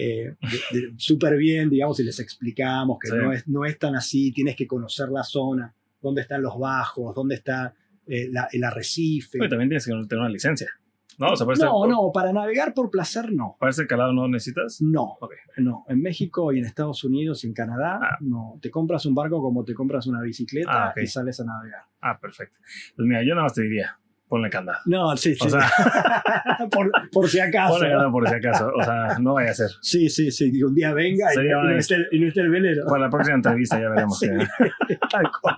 eh, súper bien, digamos, y les explicamos que Sí. no, es, no es tan así, tienes que conocer la zona, dónde están los bajos, dónde está eh, la- el arrecife. Pero también tienes que tener una licencia. No, o sea, para, no, no, para navegar por placer no. para este calado no necesitas. No, no. En México y en Estados Unidos y en Canadá, Ah. no. Te compras un barco como te compras una bicicleta Ah, y sales a navegar. Ah, perfecto. Pues mira, yo nada más te diría, ponle candado. No, sí, sí. O sea, por, por si acaso. ponle candado por si acaso. O sea, no vaya a ser. Sí, sí, sí. Que un día venga y, no esté, y no esté el velero. Para la próxima entrevista ya veremos. Sí, tal cual.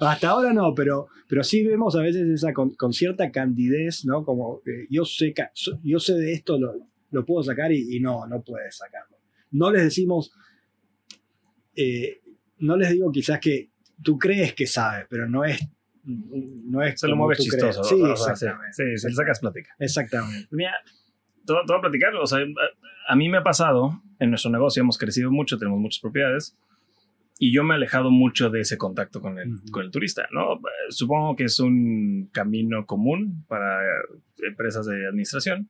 Hasta ahora no, pero, pero sí vemos a veces esa con, con cierta candidez, ¿no? Como eh, yo, sé, yo sé de esto, lo, lo puedo sacar y, y no, no puedes sacarlo. No les decimos, eh, no les digo quizás que tú crees que sabes, pero no es. No es Se lo mueves chistoso. Sí, o sea, sí, exactamente. sí, si le sacas plática. Exactamente. Mira, te voy te voy a platicar. O sea, a, a mí me ha pasado, en nuestro negocio hemos crecido mucho, tenemos muchas propiedades, y yo me he alejado mucho de ese contacto con el, Ujú. con el turista, ¿no? Eh, Supongo que es un camino común para empresas de administración,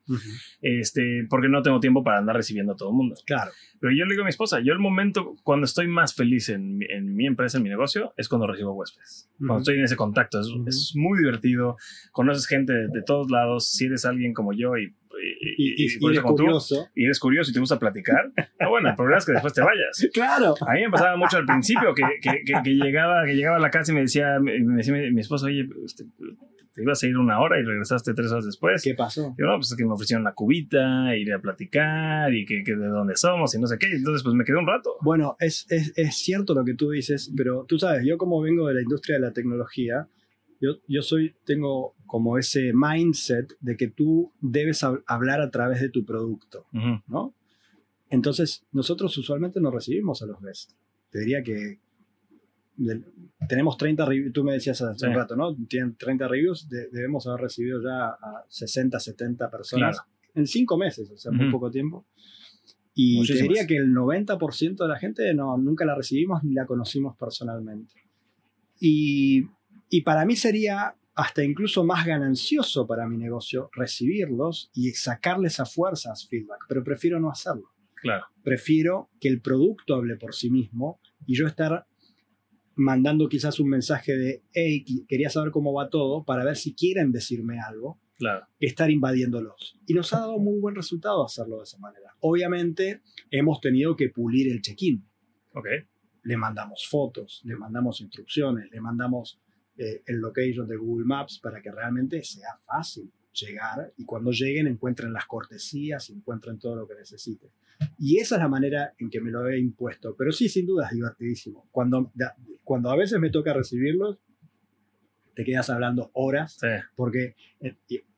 este, porque no tengo tiempo para andar recibiendo a todo el mundo. Claro. Pero yo le digo a mi esposa, yo el momento cuando estoy más feliz en, en mi empresa, en mi negocio, es cuando recibo huéspedes. Cuando Ujú. estoy en ese contacto, es, es muy divertido, conoces gente de, de todos lados, si eres alguien como yo y, y, Y, y, y eres como tú, curioso. y eres curioso y te gusta platicar, ah, bueno, el problema es que después te vayas. Claro. A mí me pasaba mucho al principio que, que, que- que llegaba, que llegaba a la casa y me decía, me decía mi, mi esposa, oye, este, te ibas a ir una hora y regresaste tres horas después. ¿Qué pasó? Yo, no, pues es que me ofrecieron una cubita, ir a platicar y que, que de dónde somos y no sé qué. Entonces, pues me quedé un rato. Bueno, es, es, es cierto lo que tú dices, pero tú sabes, yo como vengo de la industria de la tecnología, yo, yo soy, tengo como ese mindset de que tú debes hab- hablar a través de tu producto, Ujú. ¿no? Entonces, nosotros usualmente no recibimos a los guests. Te diría que del- tenemos 30 reviews, tú me decías hace un Sí. rato, ¿no? Tienen 30 reviews, de- debemos haber recibido ya a 60, 70 personas Claro. en 5 meses, o sea, muy Ujú. poco tiempo. Y te Muchísimas. diría que el 90% de la gente no, nunca la recibimos ni la conocimos personalmente. Y, y para mí sería hasta incluso más ganancioso para mi negocio recibirlos y sacarles a fuerzas feedback, pero prefiero no hacerlo. Claro. Prefiero que el producto hable por sí mismo y yo estar mandando quizás un mensaje de, hey, quería saber cómo va todo para ver si quieren decirme algo Claro. estar invadiéndolos. Y nos ha dado muy buen resultado hacerlo de esa manera. Obviamente hemos tenido que pulir el check-in. Ok. Le mandamos fotos, le mandamos instrucciones, le mandamos eh, el location de Google Maps para que realmente sea fácil llegar y cuando lleguen encuentren las cortesías y encuentren todo lo que necesiten. Y esa es la manera en que me lo he impuesto. Pero sí, sin duda es divertidísimo. Cuando, cuando a veces me toca recibirlos, te quedas hablando horas, Sí. porque eh,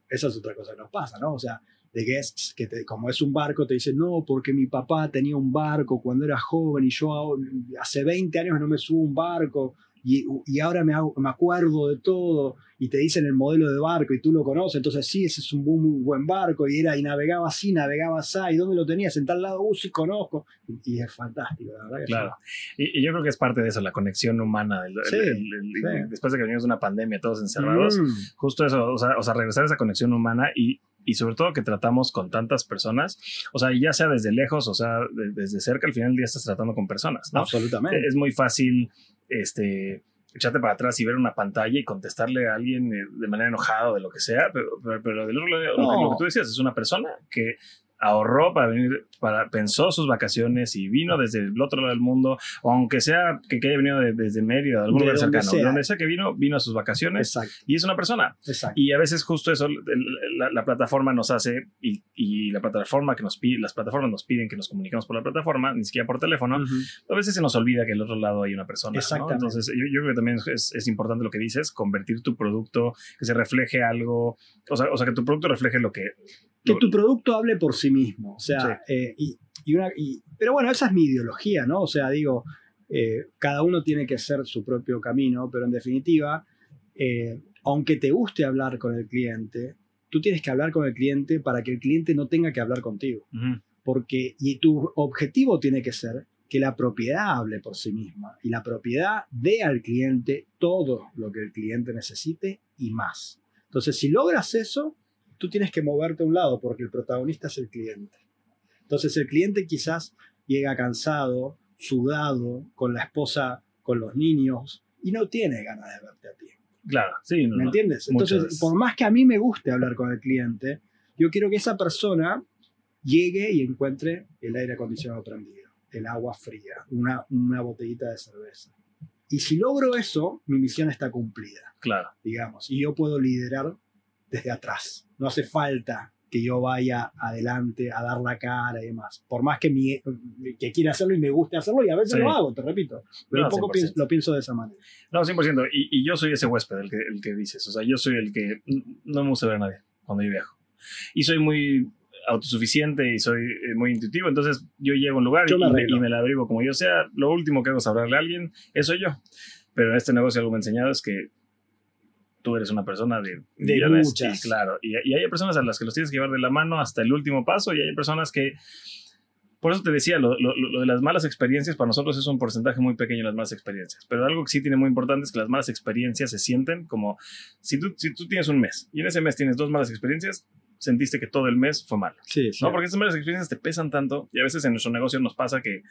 esa es otra cosa que nos pasa, ¿no? O sea, de guests que te- como es un barco te dicen, no, porque mi papá tenía un barco cuando era joven y yo hace 20 años no me subo a un barco y, y ahora me, hago- me acuerdo de todo y te dicen el modelo de barco y tú lo conoces, entonces sí, ese es un muy, muy buen barco y era y navegaba así, navegaba así, ¿y dónde lo tenías? En tal lado, uh, sí conozco. Y, y es fantástico, la verdad. que Claro. Y, y yo creo que es parte de eso, la conexión humana. del- Sí, el- el- el- sí. Después de que venimos de una pandemia todos encerrados, Mm, justo eso, o sea, o sea, regresar a esa conexión humana y, y sobre todo que tratamos con tantas personas, o sea, ya sea desde lejos, o sea, de- desde cerca, al final del día estás tratando con personas, ¿no? Absolutamente. Es muy fácil, este echarte para atrás y ver una pantalla y contestarle a alguien eh, de manera enojada o de lo que sea, pero, pero, pero del otro lado, lo que- No. lo que tú decías, es una persona que ahorró para venir, para, pensó sus vacaciones y vino desde el otro lado del mundo, o aunque sea que, que haya venido de- desde Mérida, de algún De lugar donde cercano, sea. donde sea que vino, vino a sus vacaciones Exacto, y es una persona. exacto. Y a veces justo eso, la, la plataforma nos hace y, y la plataforma que nos pide, las plataformas nos piden que nos comuniquemos por la plataforma, ni siquiera por teléfono, Ujú. a veces se nos olvida que al otro lado hay una persona. ¿no? Entonces, yo, yo creo que también es, es importante lo que dices, convertir tu producto, que se refleje algo, o sea, o sea que tu producto refleje lo que... que tu producto hable por sí mismo. O sea, eh, y, y una, y- pero bueno, esa es mi ideología, ¿no? O sea, digo, eh, cada uno tiene que hacer su propio camino, pero en definitiva, eh, aunque te guste hablar con el cliente, tú tienes que hablar con el cliente para que el cliente no tenga que hablar contigo. Ujú, Porque, y tu objetivo tiene que ser que la propiedad hable por sí misma y la propiedad dé al cliente todo lo que el cliente necesite y más. Entonces, si logras eso, tú tienes que moverte a un lado porque el protagonista es el cliente. Entonces, el cliente quizás llega cansado, sudado, con la esposa, con los niños y no tiene ganas de verte a ti. Claro, sí. ¿Me no. entiendes? Entonces, por más que a mí me guste hablar con el cliente, yo quiero que esa persona llegue y encuentre el aire acondicionado prendido, el agua fría, una, una botellita de cerveza. Y si logro eso, mi misión está cumplida, Claro, digamos, y yo puedo liderar desde atrás. No hace falta que yo vaya adelante a dar la cara y demás. Por más que, mi, que quiera hacerlo y me guste hacerlo, y a veces Sí. lo hago, te repito. Pero No, un poco 100%. pienso- lo pienso de esa manera. no, 100%. Y, y yo soy ese huésped, el que, el que dices. O sea, yo soy el que no me gusta ver a nadie cuando yo viajo. Y soy muy autosuficiente y soy eh, muy intuitivo, entonces yo llego a un lugar y, me y me la abrigo como yo sea. Lo último que hago es hablarle a alguien, eso soy yo. Pero en este negocio algo me ha enseñado es que tú eres una persona de, De millones, muchas. y claro, y, y hay personas a las que los tienes que llevar de la mano hasta el último paso y hay personas que... Por eso te decía, lo, lo- lo de las malas experiencias para nosotros es un porcentaje muy pequeño las malas experiencias. Pero algo que sí tiene muy importante es que las malas experiencias se sienten como si tú, si tú tienes un mes y en ese mes tienes dos malas experiencias, sentiste que todo el mes fue malo. Sí, sí. ¿no? Porque estas malas experiencias te pesan tanto y a veces en nuestro negocio nos pasa que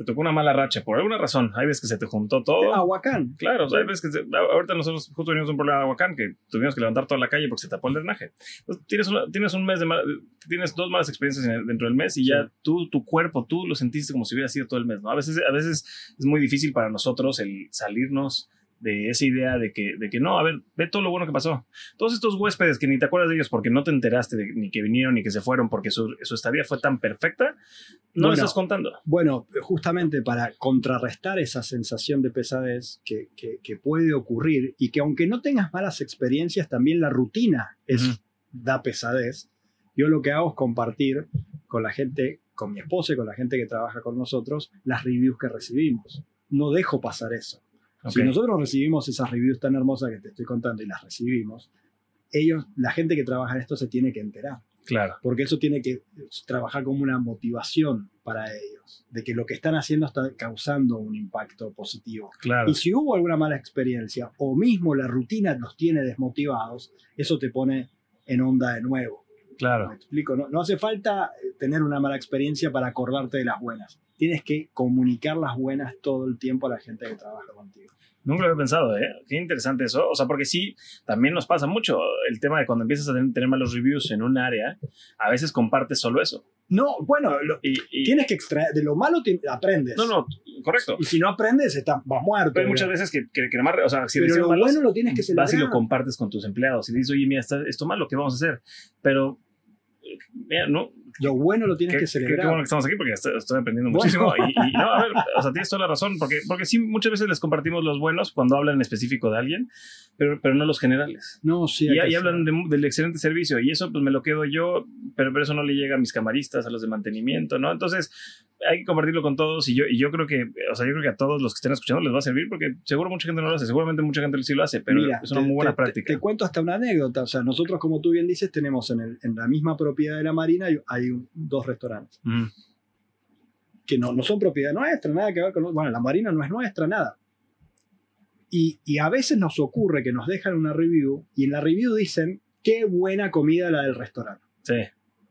te tocó una mala racha por alguna razón. Hay veces que se te juntó todo. Aguacán. Claro, hay veces que se- ahorita nosotros justo teníamos un problema de Aguacán que tuvimos que levantar toda la calle porque se tapó el drenaje. Entonces, tienes, una- tienes un mes de mal- tienes dos malas experiencias el- dentro del mes y ya Sí. tú, tu cuerpo, tú lo sentiste como si hubiera sido todo el mes, ¿no? A veces, a veces es muy difícil para nosotros el salirnos de esa idea de que, de que no, a ver, ve todo lo bueno que pasó. Todos estos huéspedes que ni te acuerdas de ellos porque no te enteraste de, ni que vinieron ni que se fueron porque su, su estadía fue tan perfecta, no lo Bueno. estás contando. Bueno, justamente para contrarrestar esa sensación de pesadez que, que- que puede ocurrir y que aunque no tengas malas experiencias, también la rutina es, da pesadez. Yo lo que hago es compartir con la gente, con mi esposa y con la gente que trabaja con nosotros, las reviews que recibimos. No dejo pasar eso. Si Ok. nosotros recibimos esas reviews tan hermosas que te estoy contando y las recibimos, ellos, la gente que trabaja en esto se tiene que enterar Claro, porque eso tiene que trabajar como una motivación para ellos, de que lo que están haciendo está causando un impacto positivo. claro. Y si hubo alguna mala experiencia o mismo la rutina los tiene desmotivados, eso te pone en onda de nuevo. Claro. ¿Me explico? No, no hace falta eh, tener una mala experiencia para acordarte de las buenas. Tienes que comunicar las buenas todo el tiempo a la gente que trabaja contigo. Nunca lo había pensado, ¿eh? Qué interesante eso. O sea, porque sí, también nos pasa mucho el tema de cuando empiezas a tener, malos reviews en un área, a veces compartes solo eso. No, bueno, y, tienes que extraer, de lo malo aprendes. No, no, correcto. Y si no aprendes, está, vas muerto. Pero hay muchas veces que, que, que o sea, si Pero lo bueno lo tienes que celebrar. Vas y lo compartes con tus empleados y dices, oye, mira, está esto malo, ¿qué vamos a hacer? Pero mira, no, lo bueno lo tienes que celebrar. Qué, bueno que estamos aquí porque estoy, aprendiendo muchísimo. Y, no, a ver, o sea, tienes toda la razón, porque, porque sí, muchas veces les compartimos los buenos cuando hablan en específico de alguien, pero, pero no los generales. No, sí. Y ahí hablan del excelente servicio y eso pues me lo quedo yo, pero, pero eso no le llega a mis camaristas, a los de mantenimiento, ¿no? Entonces, hay que compartirlo con todos y yo, y yo creo que, o sea, yo creo que a todos los que estén escuchando les va a servir porque seguro mucha gente no lo hace, seguramente mucha gente sí lo hace, pero es una muy buena práctica. Te, cuento hasta una anécdota, o sea, nosotros como tú bien dices tenemos en, el, en la misma propiedad de la Marina hay, hay dos restaurantes mm. que no, no son propiedad nuestra, nada que ver con, bueno, la Marina no es nuestra, nada. Y, y a veces nos ocurre que nos dejan una review y en la review dicen, qué buena comida la del restaurante. Sí.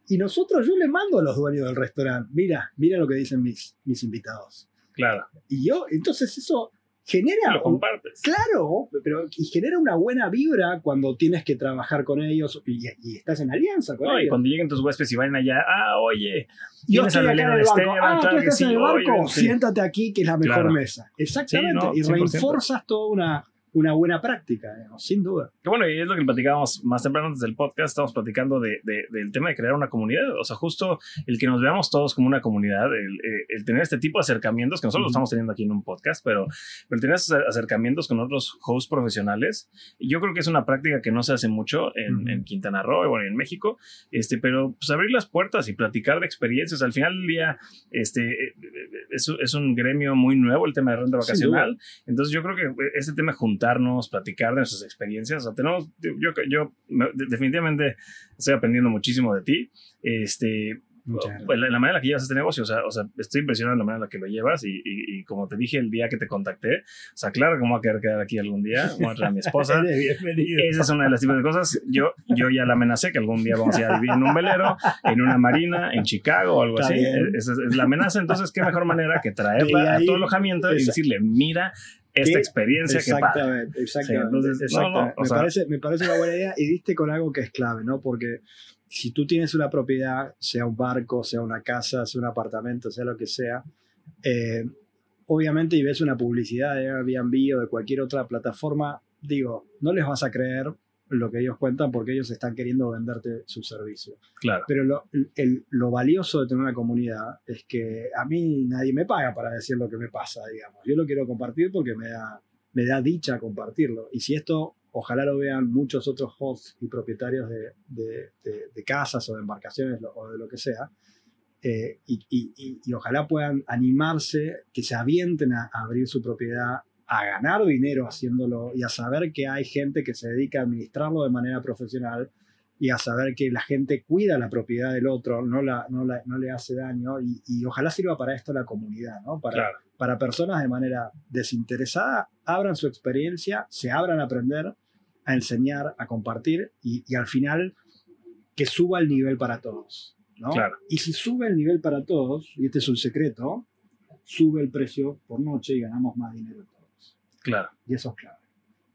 Y nosotros, yo le mando a los dueños del restaurante, mira, mira lo que dicen mis, mis invitados. Claro. Y yo, entonces eso genera... Lo compartes. Claro, pero y genera una buena vibra cuando tienes que trabajar con ellos y, estás en alianza con ellos. Y cuando lleguen tus huéspedes y vayan allá, ah, oye, yo estoy acá en el barco. ah, tú estás en el barco, siéntate aquí que es la mejor mesa. Exactamente. y reforzas toda una una buena práctica, sin duda. Que bueno, y es lo que platicábamos más temprano antes del podcast, estamos platicando de, del tema de crear una comunidad, o sea, justo el que nos veamos todos como una comunidad, el, eh, tener este tipo de acercamientos, que nosotros lo estamos teniendo aquí en un podcast, pero, el tener esos acercamientos con otros hosts profesionales, yo creo que es una práctica que no se hace mucho en, Quintana Roo y en México, este, pero pues abrir las puertas y platicar de experiencias, al final del día, este, eh, eh, es, es un gremio muy nuevo el tema de renta vacacional, entonces yo creo que este tema junto platicar de nuestras experiencias. O tenemos, yo, yo definitivamente estoy aprendiendo muchísimo de ti. Este, pues, la, manera en la que llevas este negocio, o sea, o sea, estoy impresionado en la manera en la que lo llevas y, y, como te dije el día que te contacté, o sea, claro que me voy a querer quedar aquí algún día, voy a traer a mi esposa. Esa es una de las tipos de cosas. Yo, yo ya la amenacé que algún día vamos a ir a vivir en un velero, en una marina, en Chicago o algo así. Esa es, la amenaza. Entonces, qué mejor manera que traerla a todo alojamiento y decirle, mira, esta experiencia exactamente, que Exactamente, exactamente. me, parece, me parece una buena idea y diste con algo que es clave, ¿no? Porque si tú tienes una propiedad, sea un barco, sea una casa, sea un apartamento, sea lo que sea, eh, obviamente y ves una publicidad de Airbnb o de cualquier otra plataforma, digo, no les vas a creer lo que ellos cuentan porque ellos están queriendo venderte su servicio. Claro. Pero lo, lo, valioso de tener una comunidad es que a mí nadie me paga para decir lo que me pasa, digamos. Yo lo quiero compartir porque me da, me da dicha compartirlo. Y si esto, ojalá lo vean muchos otros hosts y propietarios de, de, de, casas o de embarcaciones o de lo que sea, eh, y, y, y, ojalá puedan animarse, que se avienten a abrir su propiedad a ganar dinero haciéndolo y a saber que hay gente que se dedica a administrarlo de manera profesional y a saber que la gente cuida la propiedad del otro, no, la, no, la, no le hace daño y, y, ojalá sirva para esto la comunidad, ¿no? Para, para personas de manera desinteresada, abran su experiencia, se abran a aprender, a enseñar, a compartir y, y al final que suba el nivel para todos. ¿no? Y si sube el nivel para todos, y este es un secreto, sube el precio por noche y ganamos más dinero. Claro. Y eso es clave.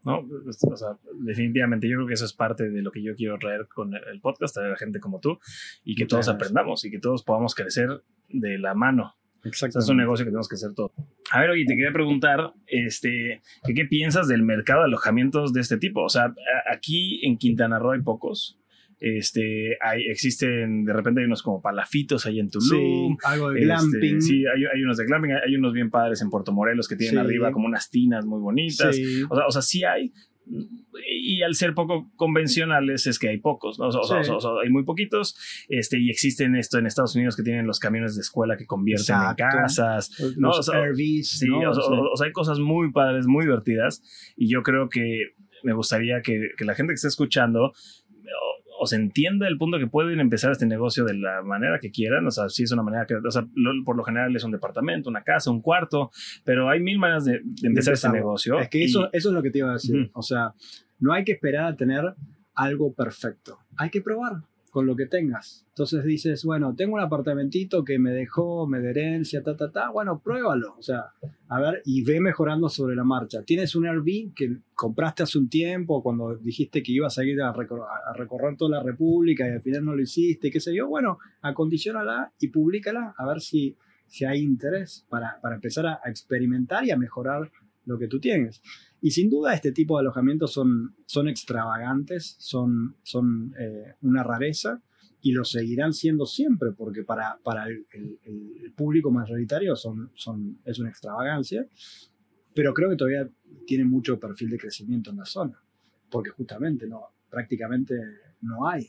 ¿no? O sea, definitivamente yo creo que eso es parte de lo que yo quiero traer con el podcast, traer a gente como tú y que todos aprendamos y que todos podamos crecer de la mano. Exacto. es un negocio que tenemos que hacer todo. A ver, oye, te quería preguntar, este, ¿qué, piensas del mercado de alojamientos de este tipo? O sea, aquí en Quintana Roo hay pocos. Este, hay, existen, de repente hay unos como palafitos ahí en Tulum. Sí, algo de glamping. Este, sí, hay, hay, unos de glamping, hay unos bien padres en Puerto Morelos que tienen arriba como unas tinas muy bonitas. O, sea, o sea, sí hay, y al ser poco convencionales es que hay pocos, ¿no? o, sea, hay muy poquitos, este, y existen esto en Estados Unidos que tienen los camiones de escuela que convierten en casas, ¿no? Los sí, o, sea, hay cosas muy padres, muy divertidas, y yo creo que me gustaría que, que la gente que esté escuchando o se entienda el punto que pueden empezar este negocio de la manera que quieran, o sea, si es una manera que, o sea, por lo general es un departamento, una casa, un cuarto, pero hay mil maneras de, empezar este negocio. Es que eso, eso es lo que te iba a decir, o sea, no hay que esperar a tener algo perfecto, hay que probar. Con lo que tengas. Entonces dices, bueno, tengo un apartamentito que me dejó, me de herencia, ta, ta, ta. Bueno, pruébalo. O sea, a ver, y ve mejorando sobre la marcha. Tienes un Airbnb que compraste hace un tiempo, cuando dijiste que ibas a ir a, recorrer toda la República y al final no lo hiciste, qué sé yo. Bueno, acondicionala y públicala a ver si, si hay interés para, para empezar a, experimentar y a mejorar lo que tú tienes. Y sin duda este tipo de alojamientos son, son extravagantes, son, son eh, una rareza y lo seguirán siendo siempre, porque para, para el, público mayoritario son, son, es una extravagancia, pero creo que todavía tiene mucho perfil de crecimiento en la zona, porque justamente no, prácticamente no hay.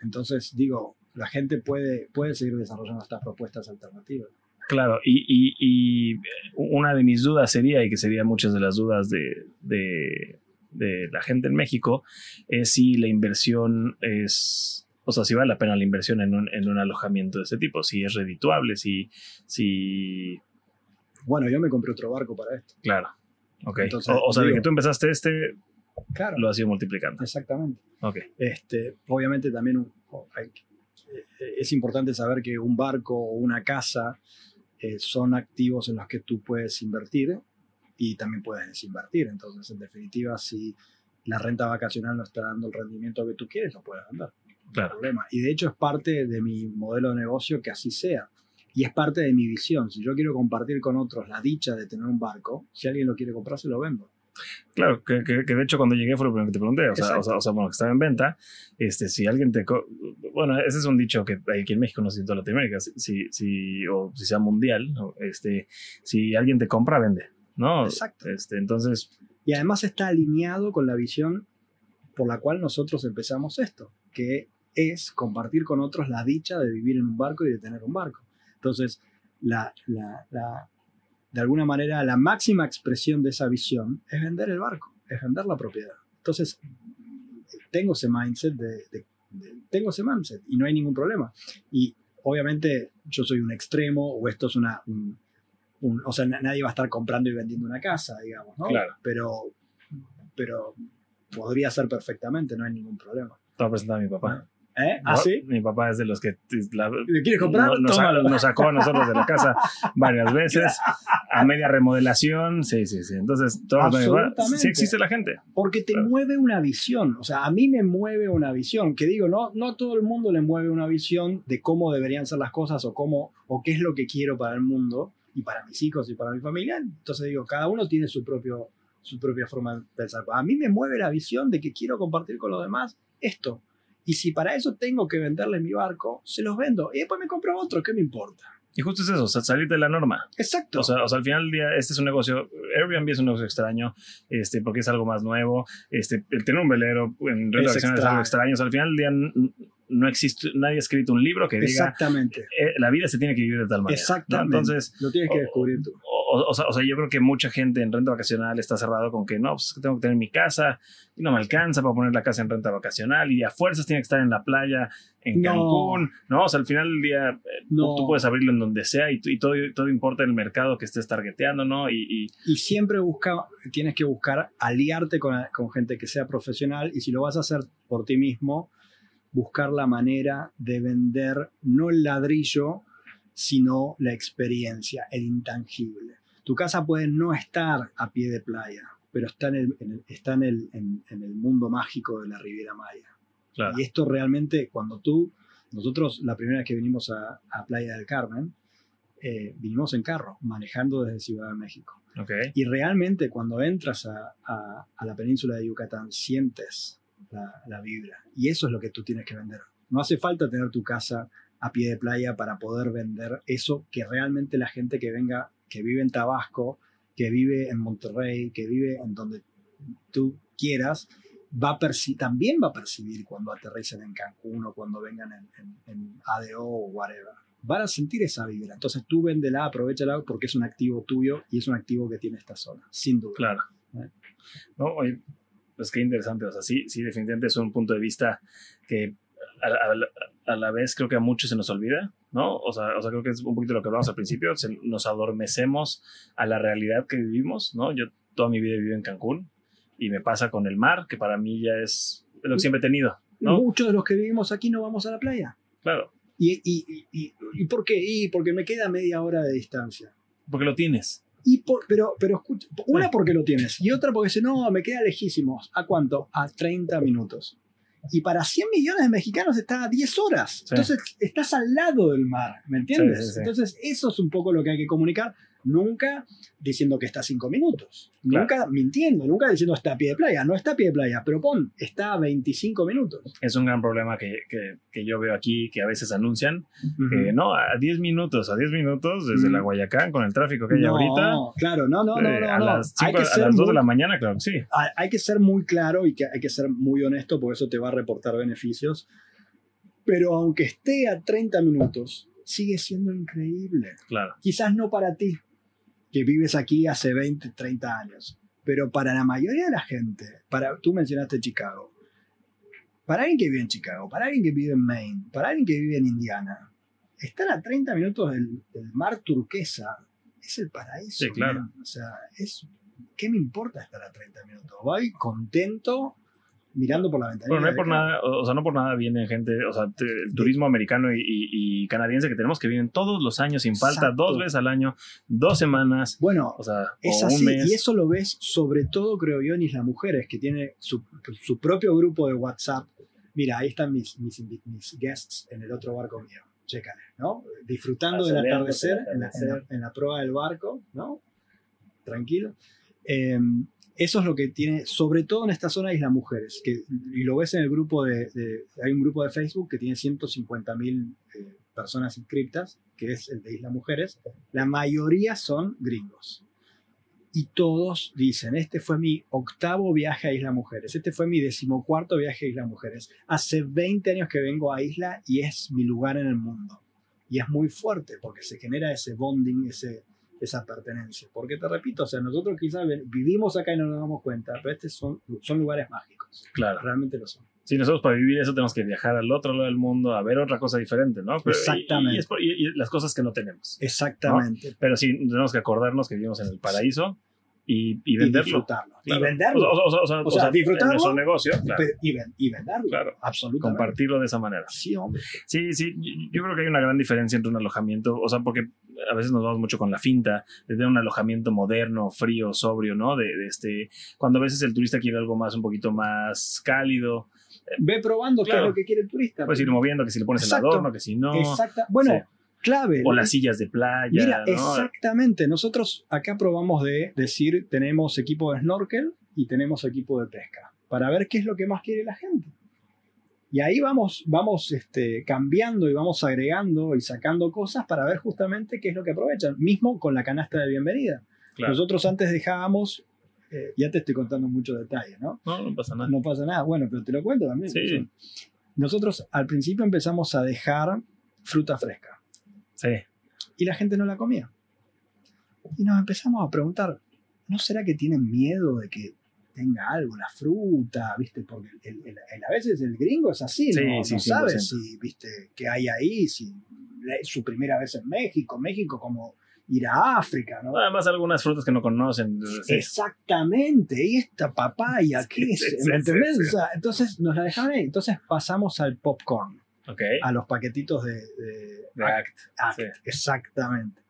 Entonces, digo, la gente puede, puede seguir desarrollando estas propuestas alternativas. Claro, y, una de mis dudas sería, y que serían muchas de las dudas de, la gente en México, es si la inversión es, o sea, si vale la pena la inversión en un, alojamiento de ese tipo, si es redituable, si, si... Bueno, yo me compré otro barco para esto. Claro, ok. o, sea, de que tú empezaste este, claro, lo has ido multiplicando. Exactamente. Ok. Este, obviamente también es importante saber que un barco o una casa eh, son activos en los que tú puedes invertir y también puedes desinvertir. Entonces, en definitiva, si la renta vacacional no está dando el rendimiento que tú quieres, lo puedes vender. Claro. problema. Y de hecho es parte de mi modelo de negocio que así sea. Y es parte de mi visión. Si yo quiero compartir con otros la dicha de tener un barco, si alguien lo quiere comprar, se lo vendo. Claro, que, que, de hecho cuando llegué fue lo primero que te pregunté, o sea, o sea, bueno, que estaba en venta, este, si alguien te... Bueno, ese es un dicho que hay aquí en México, no sé si en toda Latinoamérica, si, si, o si sea mundial, este, si alguien te compra, vende, ¿no? Exacto. Este, entonces... Y además está alineado con la visión por la cual nosotros empezamos esto, que es compartir con otros la dicha de vivir en un barco y de tener un barco. Entonces, la, la, la de alguna manera la máxima expresión de esa visión es vender el barco, es vender la propiedad. Entonces, tengo ese mindset de, tengo ese mindset y no hay ningún problema. Y obviamente yo soy un extremo o esto es una, o sea, nadie va a estar comprando y vendiendo una casa, digamos, ¿no? Claro. Pero, pero podría ser perfectamente, no hay ningún problema. Estaba presentando a mi papá. ¿Eh? ¿Ah, sí? Mi papá es de los que... La, quieres comprar? Nos, nos, sacó a nosotros de la casa varias veces, a media remodelación, sí, sí, sí. Entonces, todo sí existe la gente. Porque te mueve una visión, o sea, a mí me mueve una visión, que digo, no, no todo el mundo le mueve una visión de cómo deberían ser las cosas o cómo, o qué es lo que quiero para el mundo y para mis hijos y para mi familia. Entonces digo, cada uno tiene su propio su propia forma de pensar. A mí me mueve la visión de que quiero compartir con los demás esto y si para eso tengo que venderle mi barco, se los vendo. Y después me compro otro, ¿qué me importa? Y justo es eso, o sea, salir de la norma. Exacto. O sea, o sea, al final del día, este es un negocio, Airbnb es un negocio extraño, este, porque es algo más nuevo. Este, el tener un velero en relación es, algo extraño. O sea, al final del día no existe, nadie ha escrito un libro que diga. Exactamente. Eh, la vida se tiene que vivir de tal manera. Exactamente. Entonces. Lo tienes que descubrir tú o, sea, o, sea, yo creo que mucha gente en renta vacacional está cerrado con que no, pues tengo que tener mi casa y no me alcanza para poner la casa en renta vacacional y a fuerzas tiene que estar en la playa, en Cancún, ¿no? O sea, al final del día eh, tú, puedes abrirlo en donde sea y, y todo, todo importa el mercado que estés targeteando, ¿no? Y, y, siempre busca, tienes que buscar aliarte con, con gente que sea profesional y si lo vas a hacer por ti mismo, buscar la manera de vender no el ladrillo, sino la experiencia, el intangible. Tu casa puede no estar a pie de playa, pero está en el, está en el, en, el mundo mágico de la Riviera Maya. Y esto realmente, cuando tú, nosotros la primera vez que vinimos a, Playa del Carmen, eh, vinimos en carro, manejando desde Ciudad de México. Y realmente cuando entras a, a, la península de Yucatán, sientes la, la, vibra. Y eso es lo que tú tienes que vender. No hace falta tener tu casa a pie de playa para poder vender eso que realmente la gente que venga, que vive en Tabasco, que vive en Monterrey, que vive en donde tú quieras, va a también va a percibir cuando aterricen en Cancún o cuando vengan en, ADO o whatever. Van a sentir esa vibra. Entonces tú véndela, aprovechala porque es un activo tuyo y es un activo que tiene esta zona, sin duda. Claro. ¿Eh? No, pues qué interesante. O sea, sí, sí, definitivamente es un punto de vista que a, la vez creo que a muchos se nos olvida, ¿no? O sea, o sea, creo que es un poquito lo que hablamos al principio, nos adormecemos a la realidad que vivimos, ¿no? Yo toda mi vida he vivido en Cancún y me pasa con el mar, que para mí ya es lo que siempre he tenido. ¿no? Muchos de los que vivimos aquí no vamos a la playa. Claro, ¿Y, y, y, y por qué? Y porque me queda media hora de distancia. porque lo tienes. Y por, pero, pero escucha, una porque lo tienes y otra porque dice, no, me queda lejísimos. ¿A cuánto? A 30 minutos. Y para 100 millones de mexicanos está a 10 horas. Sí. Entonces estás al lado del mar, ¿me entiendes? Sí, sí. Entonces eso es un poco lo que hay que comunicar. Nunca diciendo que está a 5 minutos. Claro. Nunca mintiendo. Nunca diciendo está a pie de playa. No está a pie de playa, pero pon, está a 25 minutos. Es un gran problema que, que, que yo veo aquí, que a veces anuncian, que Ujú. no, a 10 minutos, a 10 minutos desde Mm. la Guayacán con el tráfico que hay no, ahorita. claro, no, no, no, eh, no. a no. las, Hay cinco- que a ser las 2 de muy- la mañana, claro sí. hay hay que ser muy claro y que hay que ser muy honesto, porque eso te va a reportar beneficios. Pero aunque esté a 30 minutos, sigue siendo increíble. Claro. Quizás no para ti, que vives aquí hace 20, 30 años, pero para la mayoría de la gente, para, tú mencionaste Chicago, para alguien que vive en Chicago, para alguien que vive en Maine, para alguien que vive en Indiana, estar a 30 minutos del, del mar turquesa es el paraíso. Sí, claro. man. O sea, es, ¿qué me importa estar a 30 minutos? Voy contento mirando por la ventana. Bueno, no hay por nada, o sea, no por nada viene gente, o sea, te- el turismo americano y, y- y canadiense que tenemos que vienen todos los años sin falta, Exacto. dos veces al año, dos semanas, Bueno, o sea, Es o así, un mes. y eso lo ves sobre todo, creo yo, en Isla Mujeres, que tiene su, su propio grupo de WhatsApp. Mira, ahí están mis, mis, mis guests en el otro barco mío. Chécale, ¿no? Disfrutando del atardecer del en la, en, la, atardecer. en la proa del barco, ¿no? Tranquilo. Eh, eso es lo que tiene, sobre todo en esta zona Isla Mujeres, que, y lo ves en el grupo de, de- hay un grupo de Facebook que tiene 150.000 eh, personas inscriptas, que es el de Isla Mujeres, la mayoría son gringos. Y todos dicen, este fue mi octavo viaje a Isla Mujeres, este fue mi decimocuarto viaje a Isla Mujeres. Hace 20 años que vengo a Isla y es mi lugar en el mundo. Y es muy fuerte porque se genera ese bonding, ese, esa pertenencia. Porque te repito, o sea, nosotros quizás vivimos acá y no nos damos cuenta, pero estos son, son lugares mágicos. Claro. Realmente lo son. Sí, nosotros para vivir eso tenemos que viajar al otro lado del mundo a ver otra cosa diferente, ¿no? Pero- y- Exactamente. Y, es por- y- y las cosas que no tenemos. Exactamente. Pero sí, tenemos que acordarnos que vivimos en el paraíso y, y Y venderlo. disfrutarlo. Claro. Y venderlo. O, o- o- o- O sea, disfrutarlo, En nuestro negocio, claro. Y, ven- y venderlo. Claro. Absolutamente. Compartirlo de esa manera. Sí, hombre. Sí, sí, yo- yo creo que hay una gran diferencia entre un alojamiento, o sea, porque a veces nos vamos mucho con la finta de tener un alojamiento moderno, frío, sobrio, ¿no? De, de este, cuando a veces el turista quiere algo más, un poquito más cálido, Ve probando qué es lo que quiere el turista. puedes ir moviendo, que si le pones Exacto. el adorno, que si no, Exacta. Bueno, Sí. clave. o las sillas de playa, Mira, ¿no? exactamente. Nosotros acá probamos de decir, tenemos equipo de snorkel y tenemos equipo de pesca, para ver qué es lo que más quiere la gente. Y ahí vamos, vamos este, cambiando y vamos agregando y sacando cosas para ver justamente qué es lo que aprovechan. Mismo con la canasta de bienvenida. Claro. Nosotros antes dejábamos, eh, ya te estoy contando muchos detalles, ¿no? No, no pasa nada. No pasa nada. Bueno, pero te lo cuento también. Sí. Nosotros al principio empezamos a dejar fruta fresca Sí, y la gente no la comía. Y nos empezamos a preguntar, ¿no será que tienen miedo de que tenga algo la fruta? ¿Viste? Porque el- el- el- a veces el gringo es así, Sí, no, sí, no sabe 100%. si, ¿viste? qué hay ahí, si su primera vez en México, México como ir a África, ¿no? además algunas frutas que no conocen. Exactamente, y esta papaya, ¿qué es? sí, ¿Me entendés? sí. O sea, entonces nos la dejaron ahí. Entonces pasamos al popcorn, a los paquetitos de, de- de ACT. Act, exactamente.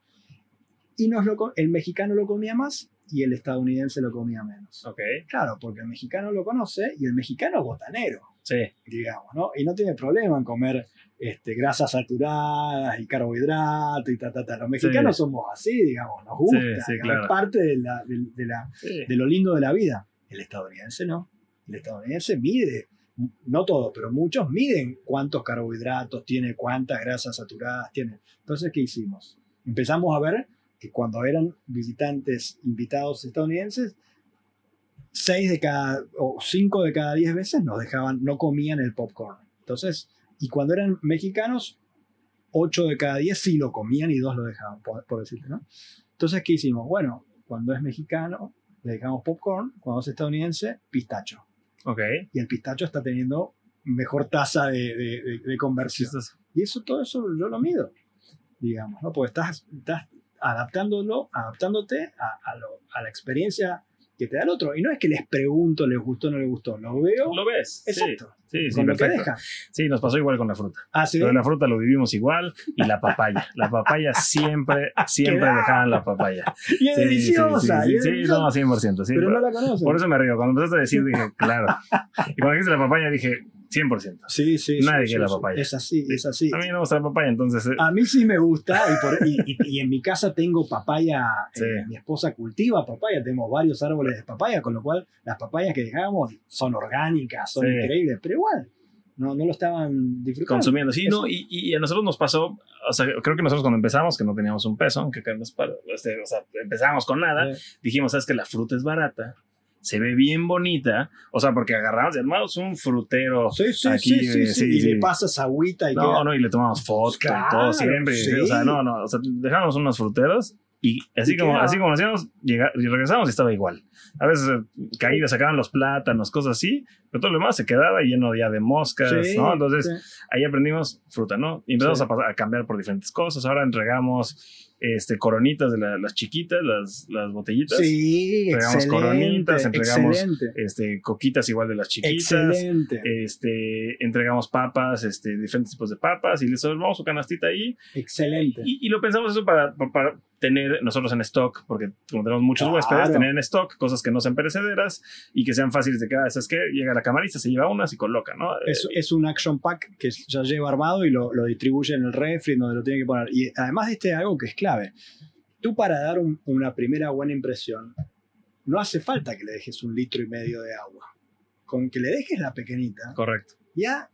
Y nos lo, el mexicano lo comía más y el estadounidense lo comía menos. Ok, Claro, porque el mexicano lo conoce y el mexicano es botanero, sí, digamos, ¿no? Y no tiene problema en comer este, grasas saturadas y carbohidratos y ta, ta, ta. Los mexicanos somos así, digamos, nos gusta, Sí, sí, digamos, claro. es parte de, la, de- de la, sí. de lo lindo de la vida. El estadounidense no. El estadounidense mide, no todos, pero muchos miden cuántos carbohidratos tiene, cuántas grasas saturadas tiene. Entonces, ¿qué hicimos? Empezamos a ver que cuando eran visitantes invitados estadounidenses, seis de cada, o cinco de cada diez veces nos dejaban, no comían el popcorn. Entonces, y cuando eran mexicanos, ocho de cada diez sí lo comían y dos lo dejaban, por, por decirte, ¿no? Entonces, ¿qué hicimos? Bueno, cuando es mexicano, le dejamos popcorn, cuando es estadounidense, pistacho. Ok. Y el pistacho está teniendo mejor tasa de, de- de- de conversión. Y eso, todo eso yo lo mido, digamos, ¿no? Porque estás, estás adaptándolo, adaptándote a, a lo- a la experiencia que te da el otro. Y no es que les pregunto, les gustó o no les gustó, lo veo. Lo ves. Exacto. Sí, sí, con lo que deja. Sí, nos pasó igual con la fruta. Ah, sí. De la fruta lo vivimos igual y la papaya. La papaya siempre, siempre dejaban la papaya. Y es Sí, sí, deliciosa. Sí, es sí, deliciosa, no, 100%. Sí, pero no por, la conoces. por eso me río. Cuando empezaste a decir, dije, claro. Y cuando dijiste la papaya, dije, 100%. Sí, sí. Nadie sí, quiere la sí, sí. papaya. Es así, es así. A mí no me gusta la papaya, entonces. eh, A mí sí me gusta y, por- y- y- y en mi casa tengo papaya, eh, Sí. mi esposa cultiva papaya, tenemos varios árboles de papaya, con lo cual las papayas que dejamos son orgánicas, son Sí. increíbles, pero igual no, no lo estaban disfrutando. consumiendo. Sí, Eso. no, y, y a nosotros nos pasó, o sea, creo que nosotros cuando empezamos, que no teníamos un peso, aunque este, o sea, empezamos con nada, Eh, dijimos, sabes que la fruta es barata, se ve bien bonita, o sea, porque agarramos, hermanos, un frutero. Sí, sí, Aquí, sí, sí, eh, sí, sí, y sí. le pasas agüita y No, queda- no, y le tomamos fotos y Claro, todo siempre. y- sí. O sea, no, no, o sea, dejamos unos fruteros y así Y como, queda- así como hacíamos, llega- y regresamos y estaba igual. A veces eh, caídas, sacaban los plátanos, cosas así, pero todo lo demás se quedaba lleno ya de moscas, Sí, ¿no? Entonces, sí. ahí aprendimos fruta, ¿no? Y empezamos Sí. a, pasar- a cambiar por diferentes cosas. Ahora entregamos este, coronitas de la- las chiquitas, las, las botellitas. Sí, Entregamos coronitas, entregamos excelente, Este, coquitas igual de las chiquitas. excelente, Este, entregamos papas, este, diferentes tipos de papas y les salvamos su canastita ahí. excelente. Y, y lo pensamos eso para- para tener nosotros en stock, porque como tenemos muchos Claro. huéspedes, tener en stock cosas que no sean perecederas y que sean fáciles de quedar. Es que llega la camarista, se lleva unas y coloca, ¿no? Es, Eh, es un action pack que ya lleva armado y lo, lo distribuye en el refri donde lo tiene que poner. Y además de este algo que es clave. Tú para dar un- una primera buena impresión, no hace falta que le dejes un litro y medio de agua. Con que le dejes la pequeñita, correcto. ya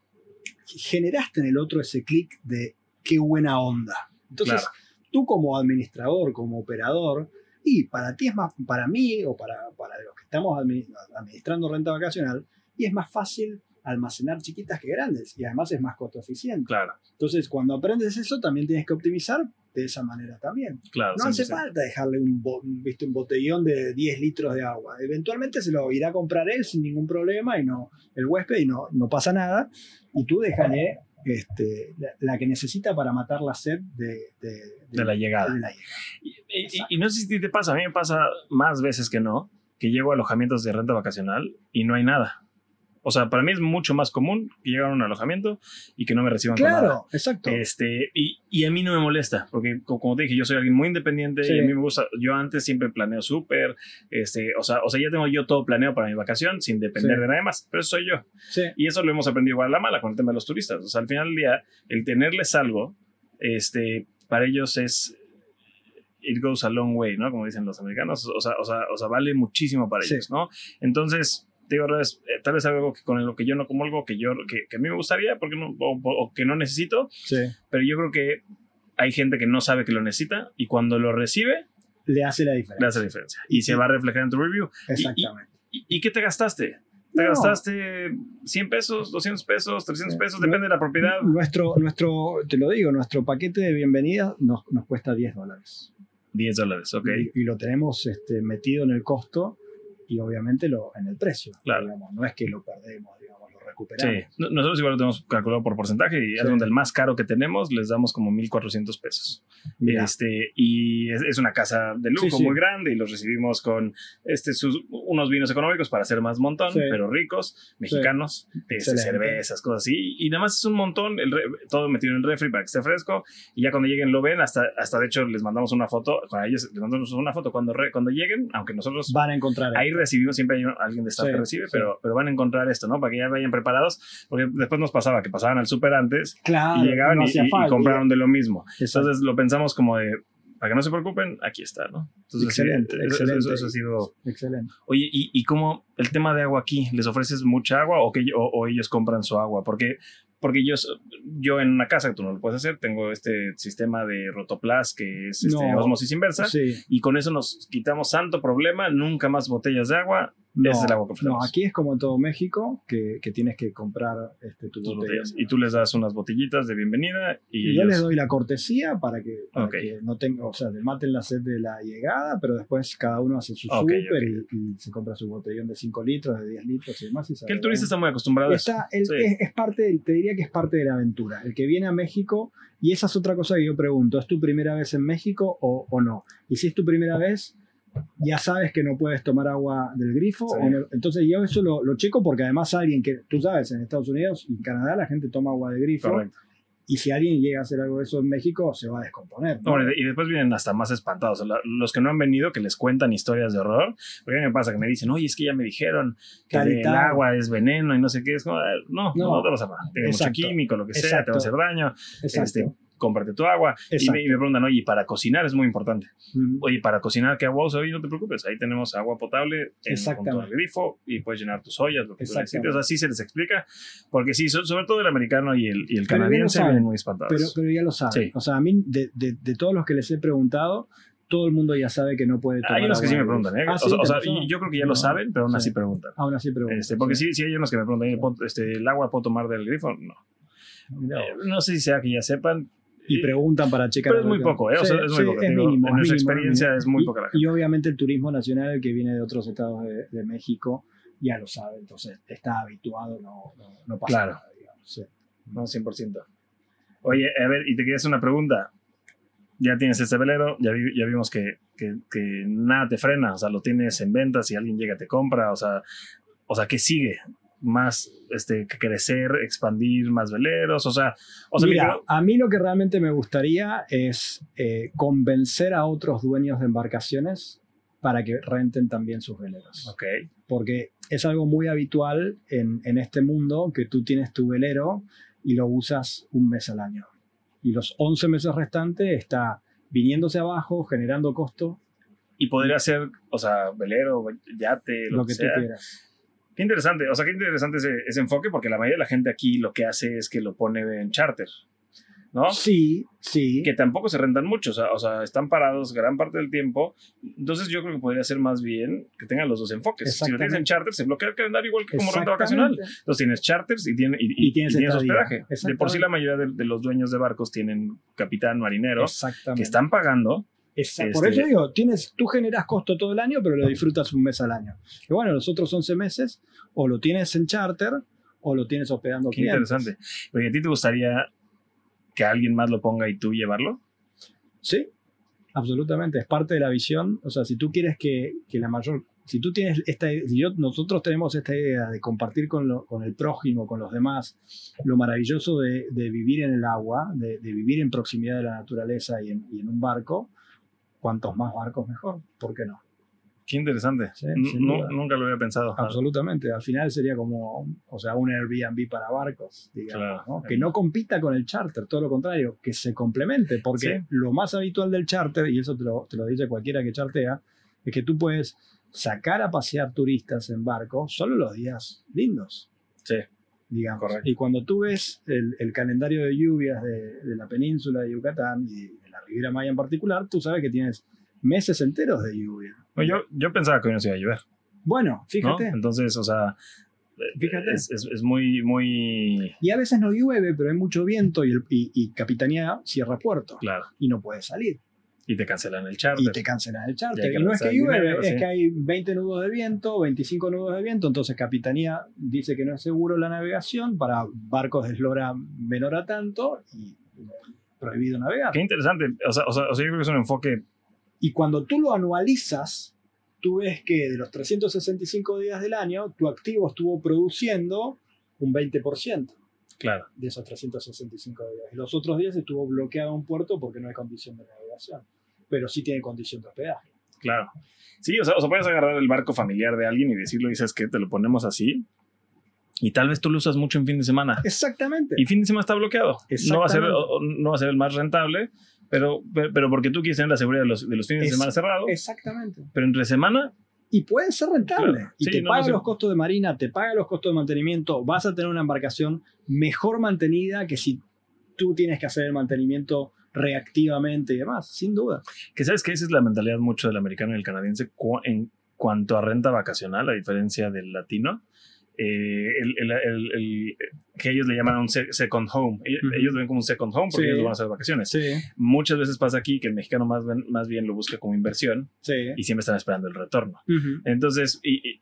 generaste en el otro ese clic de qué buena onda. Entonces, Claro. Tú como administrador, como operador, y para ti es más, para mí o para, para los que estamos admi- administrando renta vacacional, y es más fácil almacenar chiquitas que grandes y además es más costo eficiente. Claro, Entonces, cuando aprendes eso, también tienes que optimizar de esa manera también. claro. No hace 100%. falta dejarle un, bo- un- ¿viste? un botellón de 10 litros de agua. Eventualmente se lo irá a comprar él sin ningún problema y no el huésped y no, no pasa nada. Y tú déjale este, la, la que necesita para matar la sed de, de, De la llegada. de la llegada. Y, y- y no sé si te pasa, a mí me pasa más veces que no, que llego a alojamientos de renta vacacional y no hay nada. O sea, para mí es mucho más común que llegar a un alojamiento y que no me reciban con nada. Claro, exacto. Este, y, y a mí no me molesta, porque co- como te dije, yo soy alguien muy independiente Sí. y a mí me gusta, yo antes siempre planeo súper, este, o sea, o sea, ya tengo yo todo planeado para mi vacación sin depender Sí. de nadie más, pero eso soy yo. Sí, Y eso lo hemos aprendido igual a la mala con el tema de los turistas. O sea, al final del día, el tenerles algo, este, para ellos es, it goes a long way, ¿no? Como dicen los americanos, o sea, o sea, o sea vale muchísimo para ellos, ¿no? Entonces, te digo, eh, tal vez algo que, con lo que yo no como algo que yo, que, que a mí me gustaría, porque no, o, o que no necesito, sí. pero yo creo que hay gente que no sabe que lo necesita y cuando lo recibe, Le hace la le diferencia. hace la diferencia. Y se va a reflejar en tu review. Exactamente. ¿Y, y qué te gastaste? ¿Te No. gastaste 100 pesos, 200 pesos, 300 Sí. pesos? Depende de la propiedad. Nuestro, nuestro, te lo digo, nuestro paquete de bienvenida nos, nos cuesta 10 dólares. 10 dólares, ok. y, y lo tenemos este, metido en el costo y obviamente lo, en el precio. Claro. digamos. No es que lo perdemos, Sí, recuperamos. No- nosotros igual lo tenemos calculado por porcentaje y es Sí. donde el más caro que tenemos les damos como 1.400 pesos. Mira, Este, y es, es una casa de lujo Sí, sí. muy grande y los recibimos con este, sus, unos vinos económicos para hacer más montón, Sí. pero ricos, mexicanos, este, cervezas, cosas así. Y nada más es un montón, el re- todo metido en el refri para que esté fresco. Y ya cuando lleguen lo ven, hasta, hasta de hecho les mandamos una foto, a ellos les mandamos una foto cuando, re- cuando lleguen, aunque nosotros van a encontrar Ahí recibimos, siempre hay alguien de staff Sí, que recibe, sí. pero, pero van a encontrar esto, ¿no? Para que ya vayan preparados, porque después nos pasaba que pasaban al súper antes Claro, y llegaban no y, y- compraron de lo mismo. Exacto. Entonces lo pensamos como de, para que no se preocupen, aquí está, ¿no? Entonces, sí, Excelente, eso- excelente. Eso, eso ha sido... Excelente. Oye, ¿y, y cómo el tema de agua aquí? ¿Les ofreces mucha agua o, que, o, o ellos compran su agua? Porque, porque yo, yo en una casa, tú no lo puedes hacer, tengo este sistema de Rotoplas, que es este, No. osmosis inversa, Sí, y con eso nos quitamos santo problema, nunca más botellas de agua, no, Ese es el agua no, aquí es como en todo México, que, que tienes que comprar este, tu tus botella. botellas. Y tú les das unas botellitas de bienvenida y, Y yo ellos- les doy la cortesía para que, para Ok. que no tenga, o sea, le maten la sed de la llegada, pero después cada uno hace su Ok, súper ok. y, y se compra su botellón de 5 litros, de 10 litros y demás. y que el turista está muy acostumbrado a eso. Está, el- Sí. es, es parte, te diría que es parte de la aventura. El que viene a México, y esa es otra cosa que yo pregunto, ¿es tu primera vez en México o, o no? Y si es tu primera vez, ya sabes que no puedes tomar agua del grifo. Sí. o no- entonces yo eso lo, lo checo porque además alguien que, tú sabes, en Estados Unidos y en Canadá la gente toma agua de grifo. Correcto. Y si alguien llega a hacer algo de eso en México, se va a descomponer. ¿no? No, y después vienen hasta más espantados. Los que no han venido, que les cuentan historias de horror. Porque a mí me pasa que me dicen, oye, es que ya me dijeron que el agua es veneno y no sé qué. Es como, "Ah, no, no, No. te vas a Tiene mucho químico, lo que sea, te va a hacer daño. Exacto. Este, cómprate tu agua. Y me, y me preguntan, oye, y para cocinar es muy importante. Oye, para cocinar, ¿qué agua uso? Oye, no te preocupes, ahí tenemos agua potable en, Exactamente. al grifo y puedes llenar tus ollas, lo que tú necesites. Así se les explica. Porque sí, so- sobre todo el americano y el, y el lo canadiense saben. vienen muy espantados. pero, pero ya lo saben. Sí. O sea, a mí, de, de- de todos los que les he preguntado, todo el mundo ya sabe que no puede tomar Hay unos que sí me preguntan, ¿eh? Ah, o sí, sea, o ¿te sea, y yo creo que ya lo No. saben, pero aún así Sí. preguntan. Aún así pregunto. Este, porque sí. sí hay unos que me preguntan, "Oye, ¿puedo- este, ¿el agua puedo tomar del grifo? No. Mira Eh, no sé si sea que ya sepan. Y preguntan para checar. Pero es muy poco, ¿eh? O sea, es muy Sí, poco, es digo, mínimo, en es nuestra mínimo, experiencia mínimo. es muy Y- poca la Y obviamente el turismo nacional que viene de otros estados de, de México ya lo sabe, entonces está habituado, no, no, no pasa Claro. nada, digamos. Sí. No, 100%. Oye, a ver, y te quería hacer una pregunta. Ya tienes este velero, ya, vi- ya vimos que, que, que nada te frena, o sea, lo tienes en venta, si alguien llega te compra, o sea, o sea, ¿qué sigue? Más este, que crecer, expandir más veleros, o sea, o sea, Mira, a mí lo que realmente me gustaría es eh, convencer a otros dueños de embarcaciones para que renten también sus veleros. ok, Porque es algo muy habitual en, en este mundo que tú tienes tu velero y lo usas un mes al año. Y los 11 meses restantes está viniéndose abajo, generando costo, y podría ser, o sea, velero, yate, lo, lo que, que tú quieras. Qué interesante, o sea, qué interesante ese, ese enfoque, porque la mayoría de la gente aquí lo que hace es que lo pone en charter, ¿no? Sí, sí. que tampoco se rentan mucho, o sea, o sea, están parados gran parte del tiempo. Entonces yo creo que podría ser más bien que tengan los dos enfoques. Si lo tienes en charter, se bloquea el calendario igual que como renta vacacional. Entonces tienes charters y, tiene- y, y- Y tienes tienes hospedaje. De por sí la mayoría de, de los dueños de barcos tienen capitán marinero que están pagando. Esa- Este- Por eso digo, tienes, tú generas costo todo el año, pero lo disfrutas un mes al año. Y bueno, los otros 11 meses o lo tienes en charter o lo tienes hospedando Qué clientes. interesante. Oye, ¿a ti te gustaría que alguien más lo ponga y tú llevarlo? Sí, absolutamente. Es parte de la visión. O sea, si tú quieres que, que la mayor. Si tú tienes esta. Si yo, nosotros tenemos esta idea de compartir con, lo- con el prójimo, con los demás, lo maravilloso de, de vivir en el agua, de, de vivir en proximidad de la naturaleza y en, y en un barco, cuantos más barcos mejor. ¿Por qué no? Qué interesante. Sí, no- nunca lo había pensado. Absolutamente. Al final sería como, o sea, un Airbnb para barcos, digamos, Claro. ¿no? que no compita con el charter, todo lo contrario, que se complemente, porque Sí. lo más habitual del charter, y eso te lo, te lo dice cualquiera que chartea, es que tú puedes sacar a pasear turistas en barco solo los días lindos, Sí. digamos. Correcto. Y cuando tú ves el, el calendario de lluvias de, de la península de Yucatán y Riviera Maya en particular, tú sabes que tienes meses enteros de lluvia. No, yo, yo pensaba que hoy no se iba a llover. Bueno, ¿no? fíjate. Entonces, o sea, Fíjate. Es, es- es muy, muy Y a veces no llueve, pero hay mucho viento y, el- y- y Capitanía cierra puerto claro. y no puede salir. Y te cancelan el charter. Y te cancelan el charter. Y no es que llueve, dinero, es sí. que hay 20 nudos de viento, 25 nudos de viento. Entonces Capitanía dice que no es seguro la navegación para barcos de eslora menor a tanto y prohibido navegar. Qué interesante. O sea, o, sea, o sea, yo creo que es un enfoque. Y cuando tú lo anualizas, tú ves que de los 365 días del año, tu activo estuvo produciendo un 20%. Claro. de esos 365 días. Y los otros días estuvo bloqueado un puerto porque no hay condición de navegación, pero sí tiene condición de hospedaje. Claro. Sí, o sea, o sea, puedes agarrar el barco familiar de alguien y decirlo, dices que te lo ponemos así. Y tal vez tú lo usas mucho en fin de semana. Exactamente. Y fin de semana está bloqueado. No va a ser, no va a ser el más rentable, pero, pero, porque tú quieres tener la seguridad de los, de los fines de semana cerrados. Exactamente. Pero entre semana, Y puede ser rentable. Claro. Y Sí, te no, paga no sé. los costos de marina, te paga los costos de mantenimiento, vas a tener una embarcación mejor mantenida que si tú tienes que hacer el mantenimiento reactivamente y demás, sin duda. que sabes que esa es la mentalidad mucho del americano y el canadiense cu- en cuanto a renta vacacional, a diferencia del latino. Eh, el- el- el- que ellos le llaman un se- second home. Ellos, Ujú. ellos lo ven como un second home porque Sí. ellos van a hacer vacaciones. Sí, Muchas veces pasa aquí que el mexicano más, bien- más bien lo busca como inversión sí. y siempre están esperando el retorno. Ujú. Entonces, y, y-